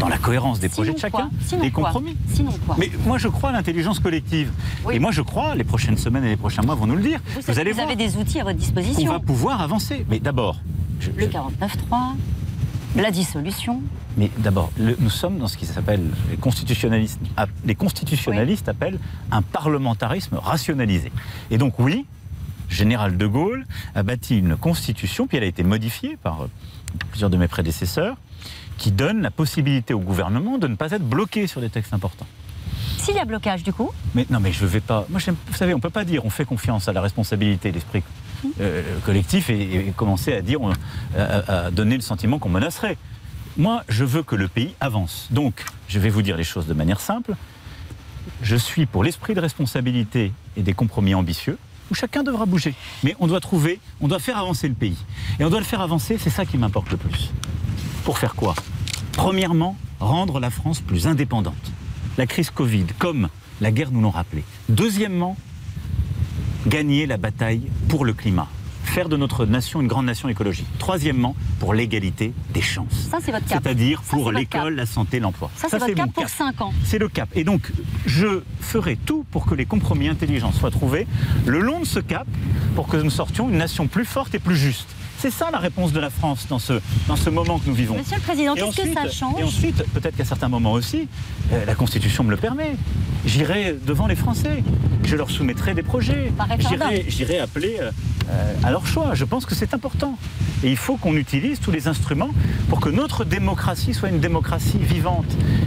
dans la cohérence des projets de chacun, des compromis. Sinon quoi Mais moi, je crois à l'intelligence collective. Oui. Et moi, je crois, les prochaines semaines et les prochains mois vont nous le dire. Vous, Vous, allez vous voir avez des outils à votre disposition. va pouvoir avancer. Mais d'abord, je- Le 49.3, la dissolution. mais d'abord, nous sommes dans ce qui s'appelle les constitutionnalistes. Les constitutionnalistes appellent un parlementarisme rationalisé. Et donc oui, général de Gaulle a bâti une constitution, puis elle a été modifiée par euh, plusieurs de mes prédécesseurs, qui donne la possibilité au gouvernement de ne pas être bloqué sur des textes importants. S'il y a blocage, du coup, Mais non, mais je vais pas. Moi, vous savez, on peut pas dire on fait confiance à la responsabilité, l'esprit euh, collectif et, et commencer à dire, on- à, à donner le sentiment qu'on menacerait. Moi, je veux que le pays avance. Donc, je vais vous dire les choses de manière simple. Je suis pour l'esprit de responsabilité et des compromis ambitieux où chacun devra bouger. Mais on doit trouver, on doit faire avancer le pays. Et on doit le faire avancer, c'est ça qui m'importe le plus. Pour faire quoi? Premièrement, rendre la France plus indépendante. La crise Covid, comme la guerre nous l'ont rappelé. Deuxièmement, gagner la bataille pour le climat. Faire de notre nation une grande nation écologique. Troisièmement, pour l'égalité des chances. ça c'est votre cap. C'est-à-dire pour l'école, la santé, l'emploi. Ça, c'est votre mon cap pour 5 ans. c'est le cap. Et donc, je ferai tout pour que les compromis intelligents soient trouvés le long de ce cap pour que nous sortions une nation plus forte et plus juste. C'est ça la réponse de la France dans ce, dans ce moment que nous vivons. Monsieur le Président, qu'est-ce que ça change Et ensuite, peut-être qu'à certains moments aussi, euh, la Constitution me le permet. J'irai devant les Français. Je leur soumettrai des projets. J'irai appeler euh, euh, à leur choix. Je pense que c'est important. Et il faut qu'on utilise tous les instruments pour que notre démocratie soit une démocratie vivante.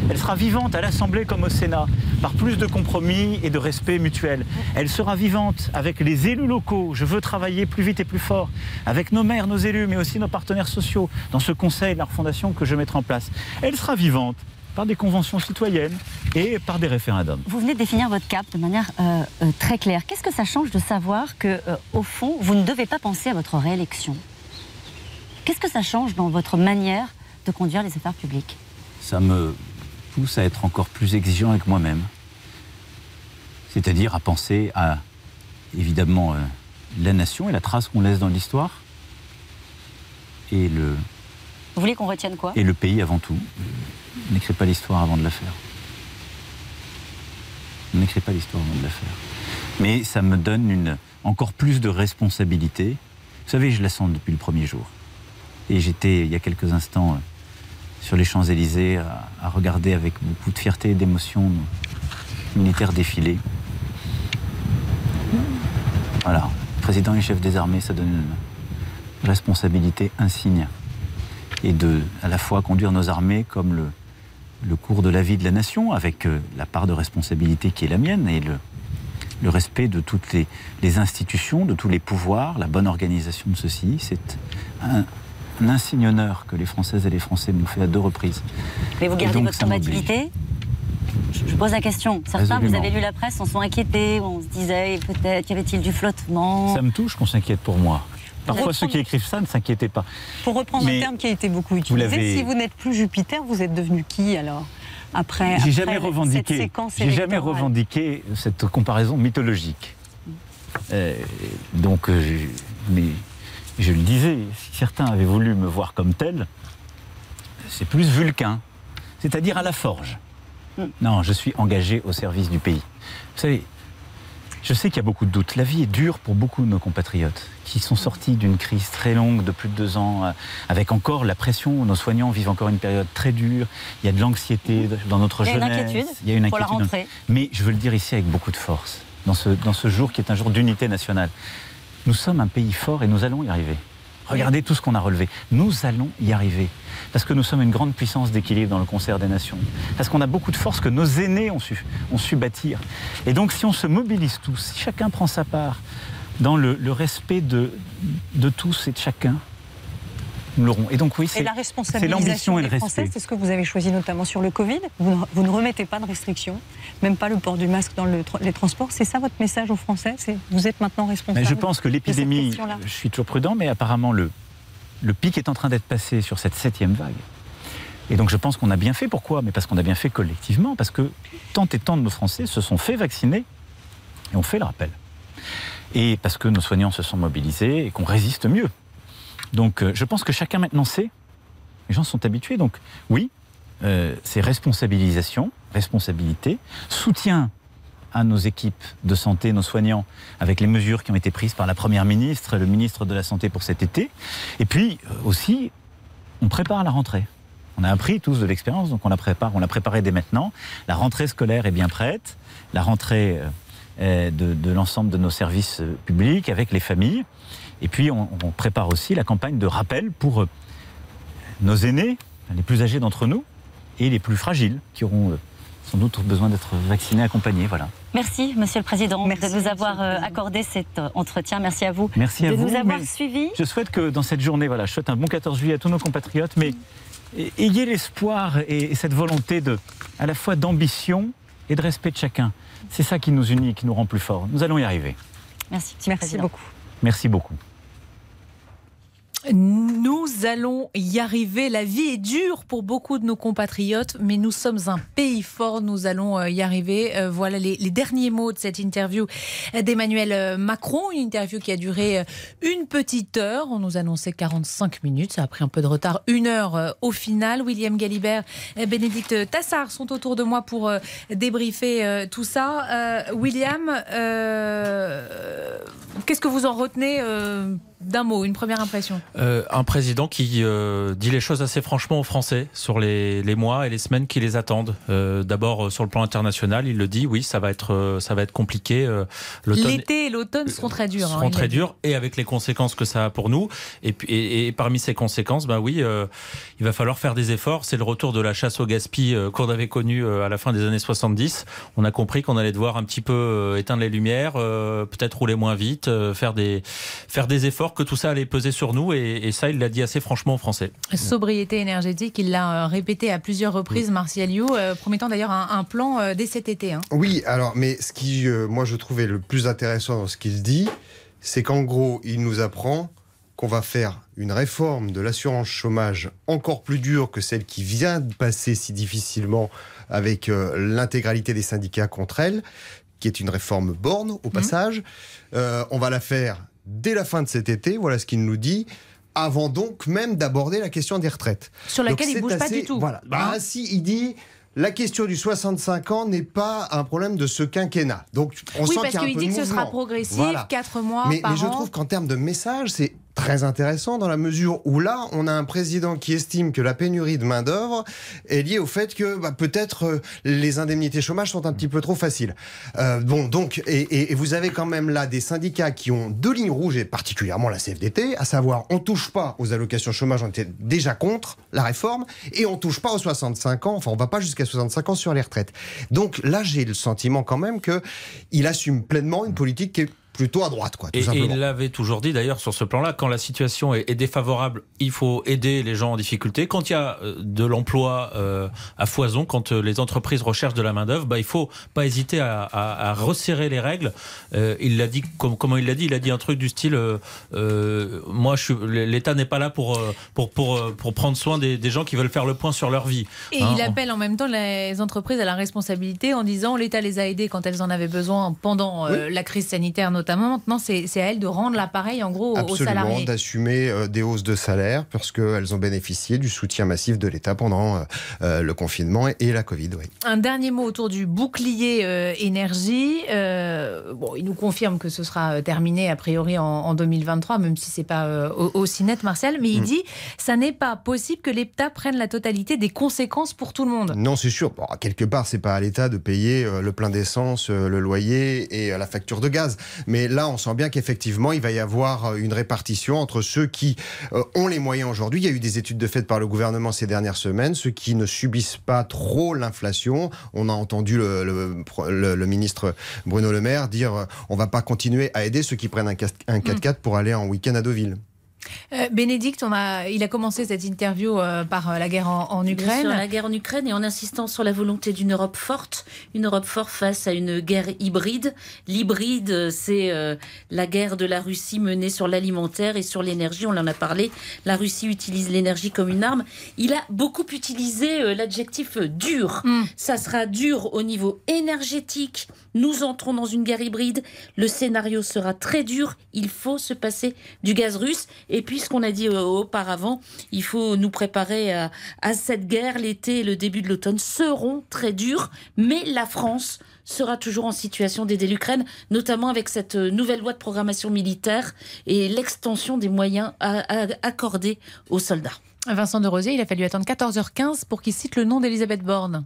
Elle sera vivante à l'Assemblée comme au Sénat, par plus de compromis et de respect mutuel. Elle sera vivante avec les élus locaux. Je veux travailler plus vite et plus fort avec nos maires, nos élus, mais aussi nos partenaires sociaux dans ce conseil de la refondation que je mettrai en place. Elle sera vivante par des conventions citoyennes et par des référendums. Vous venez de définir votre cap de manière euh, euh, très claire. Qu'est-ce que ça change de savoir que, euh, au fond, vous ne devez pas penser à votre réélection? Qu'est-ce que ça change dans votre manière de conduire les affaires publiques? Ça me pousse à être encore plus exigeant avec moi-même. C'est-à-dire à penser à, évidemment, euh, la nation et la trace qu'on laisse dans l'histoire, et le, Vous voulez qu'on retienne quoi et le pays avant tout. N'écris pas l'histoire avant de la faire. N'écris pas l'histoire avant de la faire. Mais ça me donne une, encore plus de responsabilité. Vous savez, je la sens depuis le premier jour. Et j'étais, il y a quelques instants, euh, sur les Champs-Élysées, à, à regarder avec beaucoup de fierté et d'émotion nos militaires défiler. Voilà. Président et chef des armées, ça donne une responsabilité insigne. Et de, à la fois, conduire nos armées comme le, le cours de la vie de la nation, avec euh, la part de responsabilité qui est la mienne et le, le respect de toutes les, les institutions, de tous les pouvoirs, la bonne organisation de ceci. C'est un, un insigne honneur que les Françaises et les Français m'ont fait à deux reprises. Mais vous gardez donc, votre combativité je pose la question. Certains, vous avez lu la presse, en sont inquiétés. On se disait peut-être y avait-il du flottement? Ça me touche qu'on s'inquiète pour moi. Parfois, Reprendre- ceux qui écrivent ça ne s'inquiétaient pas. Pour reprendre Mais un terme qui a été beaucoup vous utilisé, si vous n'êtes plus Jupiter, vous êtes devenu qui alors après, J'ai jamais revendiqué. J'ai jamais revendiqué cette comparaison mythologique. Euh, donc, euh, je- mais je le disais, si certains avaient voulu me voir comme tel, c'est plus vulcain, c'est-à-dire à la forge. Non, je suis engagé au service du pays. Vous savez, je sais qu'il y a beaucoup de doutes. La vie est dure pour beaucoup de nos compatriotes qui sont sortis d'une crise très longue de plus de deux ans, euh, avec encore la pression. Nos soignants vivent encore une période très dure. Il y a de l'anxiété dans notre Il y a une jeunesse. inquiétude Il y a une pour la inquiétude. rentrée. Mais je veux le dire ici avec beaucoup de force, dans ce, dans ce jour qui est un jour d'unité nationale. Nous sommes un pays fort et nous allons y arriver. Regardez tout ce qu'on a relevé. Nous allons y arriver. Parce que nous sommes une grande puissance d'équilibre dans le concert des nations? Parce qu'on a beaucoup de force que nos aînés ont su, ont su bâtir? Et donc si on se mobilise tous, si chacun prend sa part dans le, le respect de, de tous et de chacun, nous l'aurons. Et donc oui, c'est la c'est responsabilisation l'ambition et le respect. c'est ce que vous avez choisi notamment sur le Covid. Vous ne, vous ne remettez pas de restrictions, même pas le port du masque dans le les transports. C'est ça votre message aux Français? Vous êtes maintenant responsable. Mais je pense que l'épidémie, je suis toujours prudent, mais apparemment le, le pic est en train d'être passé sur cette septième vague. Et donc je pense qu'on a bien fait. Pourquoi? Mais parce qu'on a bien fait collectivement, parce que tant et tant de nos Français se sont fait vacciner et ont fait le rappel. Et parce que nos soignants se sont mobilisés et qu'on résiste mieux. Donc euh, je pense que chacun maintenant sait, les gens sont habitués. Donc oui, euh, c'est responsabilisation, responsabilité, soutien à nos équipes de santé, nos soignants, avec les mesures qui ont été prises par la Première ministre et le ministre de la Santé pour cet été. Et puis euh, aussi, on prépare la rentrée. On a appris tous de l'expérience, donc on la prépare, on la préparée dès maintenant. La rentrée scolaire est bien prête, la rentrée euh, de, l'ensemble de nos services euh, publics avec les familles. Et puis on, prépare aussi la campagne de rappel pour nos aînés, les plus âgés d'entre nous, et les plus fragiles, qui auront sans doute besoin d'être vaccinés, accompagnés. Voilà. Merci, Monsieur le Président, de nous avoir euh, accordé cet euh, entretien. Merci à vous Merci de à vous. nous avoir suivis. Je souhaite que dans cette journée, voilà, je souhaite un bon 14 juillet à tous nos compatriotes, mais ayez l'espoir et cette volonté de, à la fois d'ambition et de respect de chacun. C'est ça qui nous unit, qui nous rend plus forts. Nous allons y arriver. Merci, Président. beaucoup. Merci beaucoup. Nous allons y arriver. La vie est dure pour beaucoup de nos compatriotes, mais nous sommes un pays fort. Nous allons euh, y arriver. Euh, Voilà les, derniers mots de cette interview d'Emmanuel euh, Macron. Une interview qui a duré une petite heure. On nous annonçait 45 minutes. Ça a pris un peu de retard. Une heure au final. William Galibert Bénédicte Tassard sont autour de moi pour débriefer tout ça. William, qu'est-ce que vous en retenez d'un mot, une première impression? Euh, un président qui euh, dit les choses assez franchement aux Français sur les, les mois et les semaines qui les attendent. Euh, D'abord euh, sur le plan international, il le dit, oui, ça va être, euh, ça va être compliqué. L'été et l'automne seront très durs. hein, seront très durs et avec les conséquences que ça a pour nous. Et, puis, et, et parmi ces conséquences, bah oui, euh, il va falloir faire des efforts. C'est le retour de la chasse au gaspille euh, qu'on avait connue euh, à la fin des années 70. On a compris qu'on allait devoir un petit peu éteindre les lumières, euh, peut-être rouler moins vite, euh, faire des faire des efforts, que tout ça allait peser sur nous. Et, et ça, il l'a dit assez franchement aux Français. Sobriété énergétique, il l'a euh, répété à plusieurs reprises, Martial You, euh, promettant d'ailleurs un, un plan euh, dès cet été. hein. Oui, alors, mais ce qui, euh, moi, je trouvais le plus intéressant dans ce qu'il dit, c'est qu'en gros, il nous apprend qu'on va faire une réforme de l'assurance chômage encore plus dure que celle qui vient de passer si difficilement avec euh, l'intégralité des syndicats contre elle, qui est une réforme borne au passage. Euh, on va la faire dès la fin de cet été, voilà ce qu'il nous dit avant donc même d'aborder la question des retraites. Sur Donc laquelle il c'est bouge pas du tout. Voilà. Bah, si, il dit. La question du 65 ans n'est pas un problème de ce quinquennat. Donc, on oui, sent parce qu'il y a un qu'il peu dit que ce sera progressif, Voilà. 4 mois Mais, par mais je an. trouve qu'en termes de message, c'est très intéressant dans la mesure où là, on a un président qui estime que la pénurie de main-d'œuvre est liée au fait que bah, peut-être euh, les indemnités chômage sont un petit peu trop faciles. Euh, bon, donc, et, et- et vous avez quand même là des syndicats qui ont deux lignes rouges, et particulièrement la CFDT, à savoir on touche pas aux allocations chômage, on était déjà contre la réforme, et on touche pas aux 65 ans, enfin on va pas jusqu'à 65 ans sur les retraites. Donc là, j'ai le sentiment quand même que il assume pleinement une politique qui est plutôt à droite, quoi, tout Et, il l'avait toujours dit d'ailleurs sur ce plan-là, quand la situation est, est défavorable, il faut aider les gens en difficulté. Quand il y a euh, de l'emploi euh, à foison, quand euh, les entreprises recherchent de la main-d'œuvre, bah, il faut pas hésiter à, à- à resserrer les règles. Euh, il l'a dit, comme, comment il l'a dit? Il a dit un truc du style euh, euh, Moi, l'État n'est pas là pour, pour, pour, pour prendre soin des, des gens qui veulent faire le point sur leur vie. Et Hein, il on- appelle en même temps les entreprises à la responsabilité en disant l'État les a aidées quand elles en avaient besoin pendant euh, la crise sanitaire notamment. Maintenant, c'est à elles de rendre l'appareil en gros aux Absolument, salariés. d'assumer euh, des hausses de salaire parce qu'elles ont bénéficié du soutien massif de l'État pendant euh, euh, le confinement et, la Covid. Oui. Un dernier mot autour du bouclier énergie. Bon, il nous confirme que ce sera terminé a priori en, en 2023, même si c'est pas au- aussi net, Martial. Mais il Mm. dit ça n'est pas possible que l'État prenne la totalité des conséquences pour tout le monde. Non, c'est sûr. Bon, quelque part, c'est pas à l'État de payer le plein d'essence, le loyer et la facture de gaz. Mais là, on sent bien qu'effectivement, il va y avoir euh, une répartition entre ceux qui euh, ont les moyens aujourd'hui. Il y a eu des études de fait par le gouvernement ces dernières semaines, ceux qui ne subissent pas trop l'inflation. On a entendu le, le- le- le ministre Bruno Le Maire dire euh, on va pas continuer à aider ceux qui prennent un un 4x4 pour aller en week-end à Deauville. Euh, Bénédicte, on a, il a commencé cette interview euh, par euh, la guerre en, Ukraine. la guerre en Ukraine et en insistant sur la volonté d'une Europe forte, une Europe forte face à une guerre hybride. L'hybride, c'est la guerre de la Russie menée sur l'alimentaire et sur l'énergie. On en a parlé. La Russie utilise l'énergie comme une arme. Il a beaucoup utilisé l'adjectif dur. Ça sera dur au niveau énergétique. Nous entrons dans une guerre hybride. Le scénario sera très dur. Il faut se passer du gaz russe. Et puis, ce qu'on a dit euh, auparavant, il faut nous préparer à, cette guerre. L'été et le début de l'automne seront très durs. Mais la France sera toujours en situation d'aider l'Ukraine, notamment avec cette euh, nouvelle loi de programmation militaire et l'extension des moyens accordés aux soldats. Vincent de Rosier, il a fallu attendre 14h15 pour qu'il cite le nom d'Elisabeth Borne.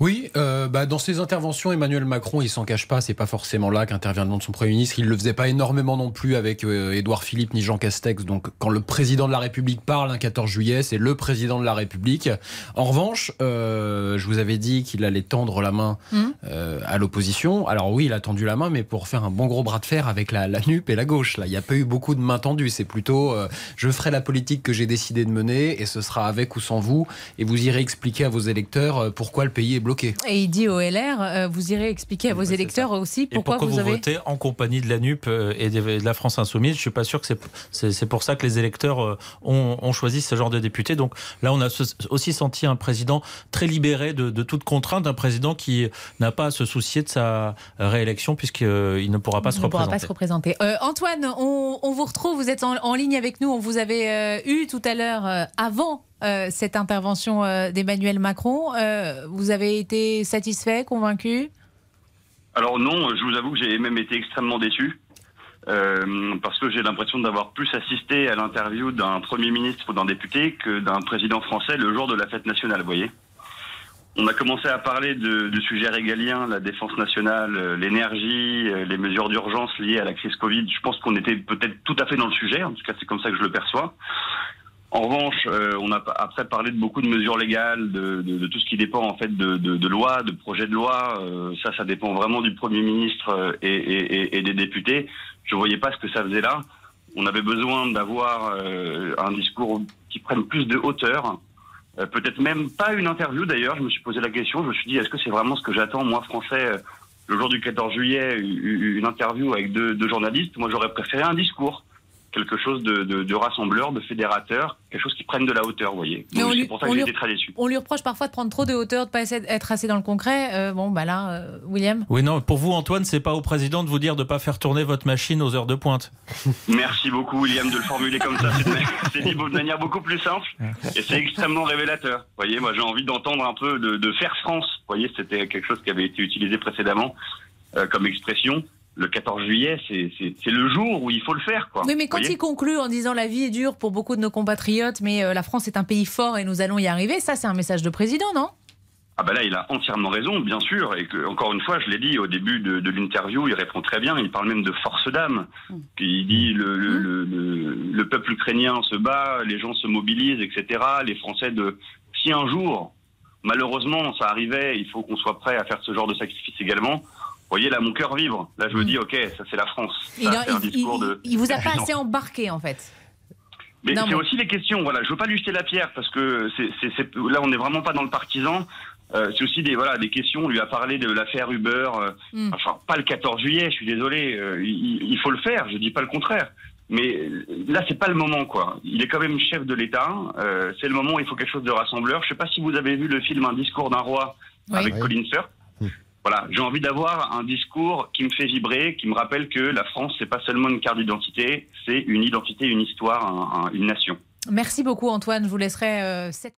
Oui, euh, bah, dans ses interventions, Emmanuel Macron, il s'en cache pas, c'est pas forcément là qu'intervient le nom de son Premier ministre. Il le faisait pas énormément non plus avec euh, Édouard Philippe ni Jean Castex. Donc quand le président de la République parle un 14 juillet, c'est le président de la République. En revanche, euh, je vous avais dit qu'il allait tendre la main Hum. euh, à l'opposition. Alors oui, il a tendu la main, mais pour faire un bon gros bras de fer avec la, la NUP et la gauche. Là, il n'y a pas eu beaucoup de mains tendues. C'est plutôt, je ferai la politique que j'ai décidé de mener et ce sera avec ou sans vous. Et vous irez expliquer à vos électeurs euh, pourquoi le pays est bloqué. Et il dit au LR, euh, vous irez expliquer à vos électeurs aussi Et pourquoi, pourquoi, vous, avez... votez en compagnie de la NUP euh, et de la France Insoumise? Je suis pas sûr que c'est- pour ça que les électeurs ont, ont choisi ce genre de député. Donc là, on a aussi senti un président très libéré de, de toute contrainte, un président qui n'a pas à se soucier de sa réélection puisqu'il ne pourra pas Il se ne pourra représenter. pas se représenter. Euh, Antoine, on, on vous retrouve, vous êtes en, en ligne avec nous. On vous avait euh, eu tout à l'heure euh, avant euh, cette intervention euh, d'Emmanuel Macron. Euh, vous avez été satisfait, convaincu? Alors non, je vous avoue que j'ai même été extrêmement déçu. parce que j'ai l'impression d'avoir plus assisté à l'interview d'un Premier ministre ou d'un député que d'un président français le jour de la fête nationale, vous voyez. On a commencé à parler de, de sujets régaliens, la défense nationale, l'énergie, les mesures d'urgence liées à la crise Covid. Je pense qu'on était peut-être tout à fait dans le sujet, en tout cas c'est comme ça que je le perçois. En revanche, euh, on a après parlé de beaucoup de mesures légales, de, de- de tout ce qui dépend en fait de, de, lois, de projets de loi. Euh, ça, ça dépend vraiment du Premier ministre euh, et, et- et- des députés. Je voyais pas ce que ça faisait là. On avait besoin d'avoir euh, un discours qui prenne plus de hauteur. Euh, Peut-être même pas une interview d'ailleurs. Je me suis posé la question. Je me suis dit, est-ce que c'est vraiment ce que j'attends moi, français, euh, le jour du 14 juillet, une interview avec deux, deux journalistes? Moi, j'aurais préféré un discours quelque chose de, de, de rassembleur, de fédérateur, quelque chose qui prenne de la hauteur, vous voyez. C'est pour ça on que été très déçu. On lui reproche parfois de prendre trop de hauteur, de pas essayer d'être assez dans le concret. Euh, bon, bah là, euh, William. Oui, non, pour vous, Antoine, c'est pas au président de vous dire de pas faire tourner votre machine aux heures de pointe. [laughs] Merci beaucoup, William, de le formuler comme ça. C'est dit [laughs] de manière beaucoup plus simple et c'est extrêmement révélateur. Vous voyez, moi, j'ai envie d'entendre un peu de, de faire France. Vous voyez, c'était quelque chose qui avait été utilisé précédemment euh, comme expression. Le 14 juillet, c'est le jour où il faut le faire, quoi. Oui, mais quand il conclut en disant la vie est dure pour beaucoup de nos compatriotes, mais euh, la France est un pays fort et nous allons y arriver, ça, c'est un message de président, non? Ah bah là, il a entièrement raison, bien sûr, et que, encore une fois, je l'ai dit au début de, de l'interview, il répond très bien, il parle même de force d'âme. Puis il dit le, le, le, le- le peuple ukrainien se bat, les gens se mobilisent, etc. Les Français de... Si un jour, malheureusement, ça arrivait, il faut qu'on soit prêt à faire ce genre de sacrifice également. Vous voyez, là, mon cœur vibre. Là, je me dis, ok, ça c'est la France. il, Ça, c'est un il- discours il- de... il vous a [laughs] pas assez embarqué, en fait. Mais c'est mais- aussi les questions. Voilà, je veux pas lui jeter la pierre parce que c'est, c'est, c'est- là on n'est vraiment pas dans le partisan. Euh, c'est aussi des voilà des questions. On lui a parlé de l'affaire Uber. euh, Mm. Enfin, pas le 14 juillet. Je suis désolé. euh, il, il faut le faire. Je dis pas le contraire. Mais là, c'est pas le moment, quoi. Il est quand même chef de l'État. c'est le moment où il faut quelque chose de rassembleur. Je sais pas si vous avez vu le film Un discours d'un roi Oui. avec Oui. Colin Firth. Voilà, j'ai envie d'avoir un discours qui me fait vibrer, qui me rappelle que la France, c'est pas seulement une carte d'identité, c'est une identité, une histoire, un- un- une nation. Merci beaucoup, Antoine. Je vous laisserai euh, cette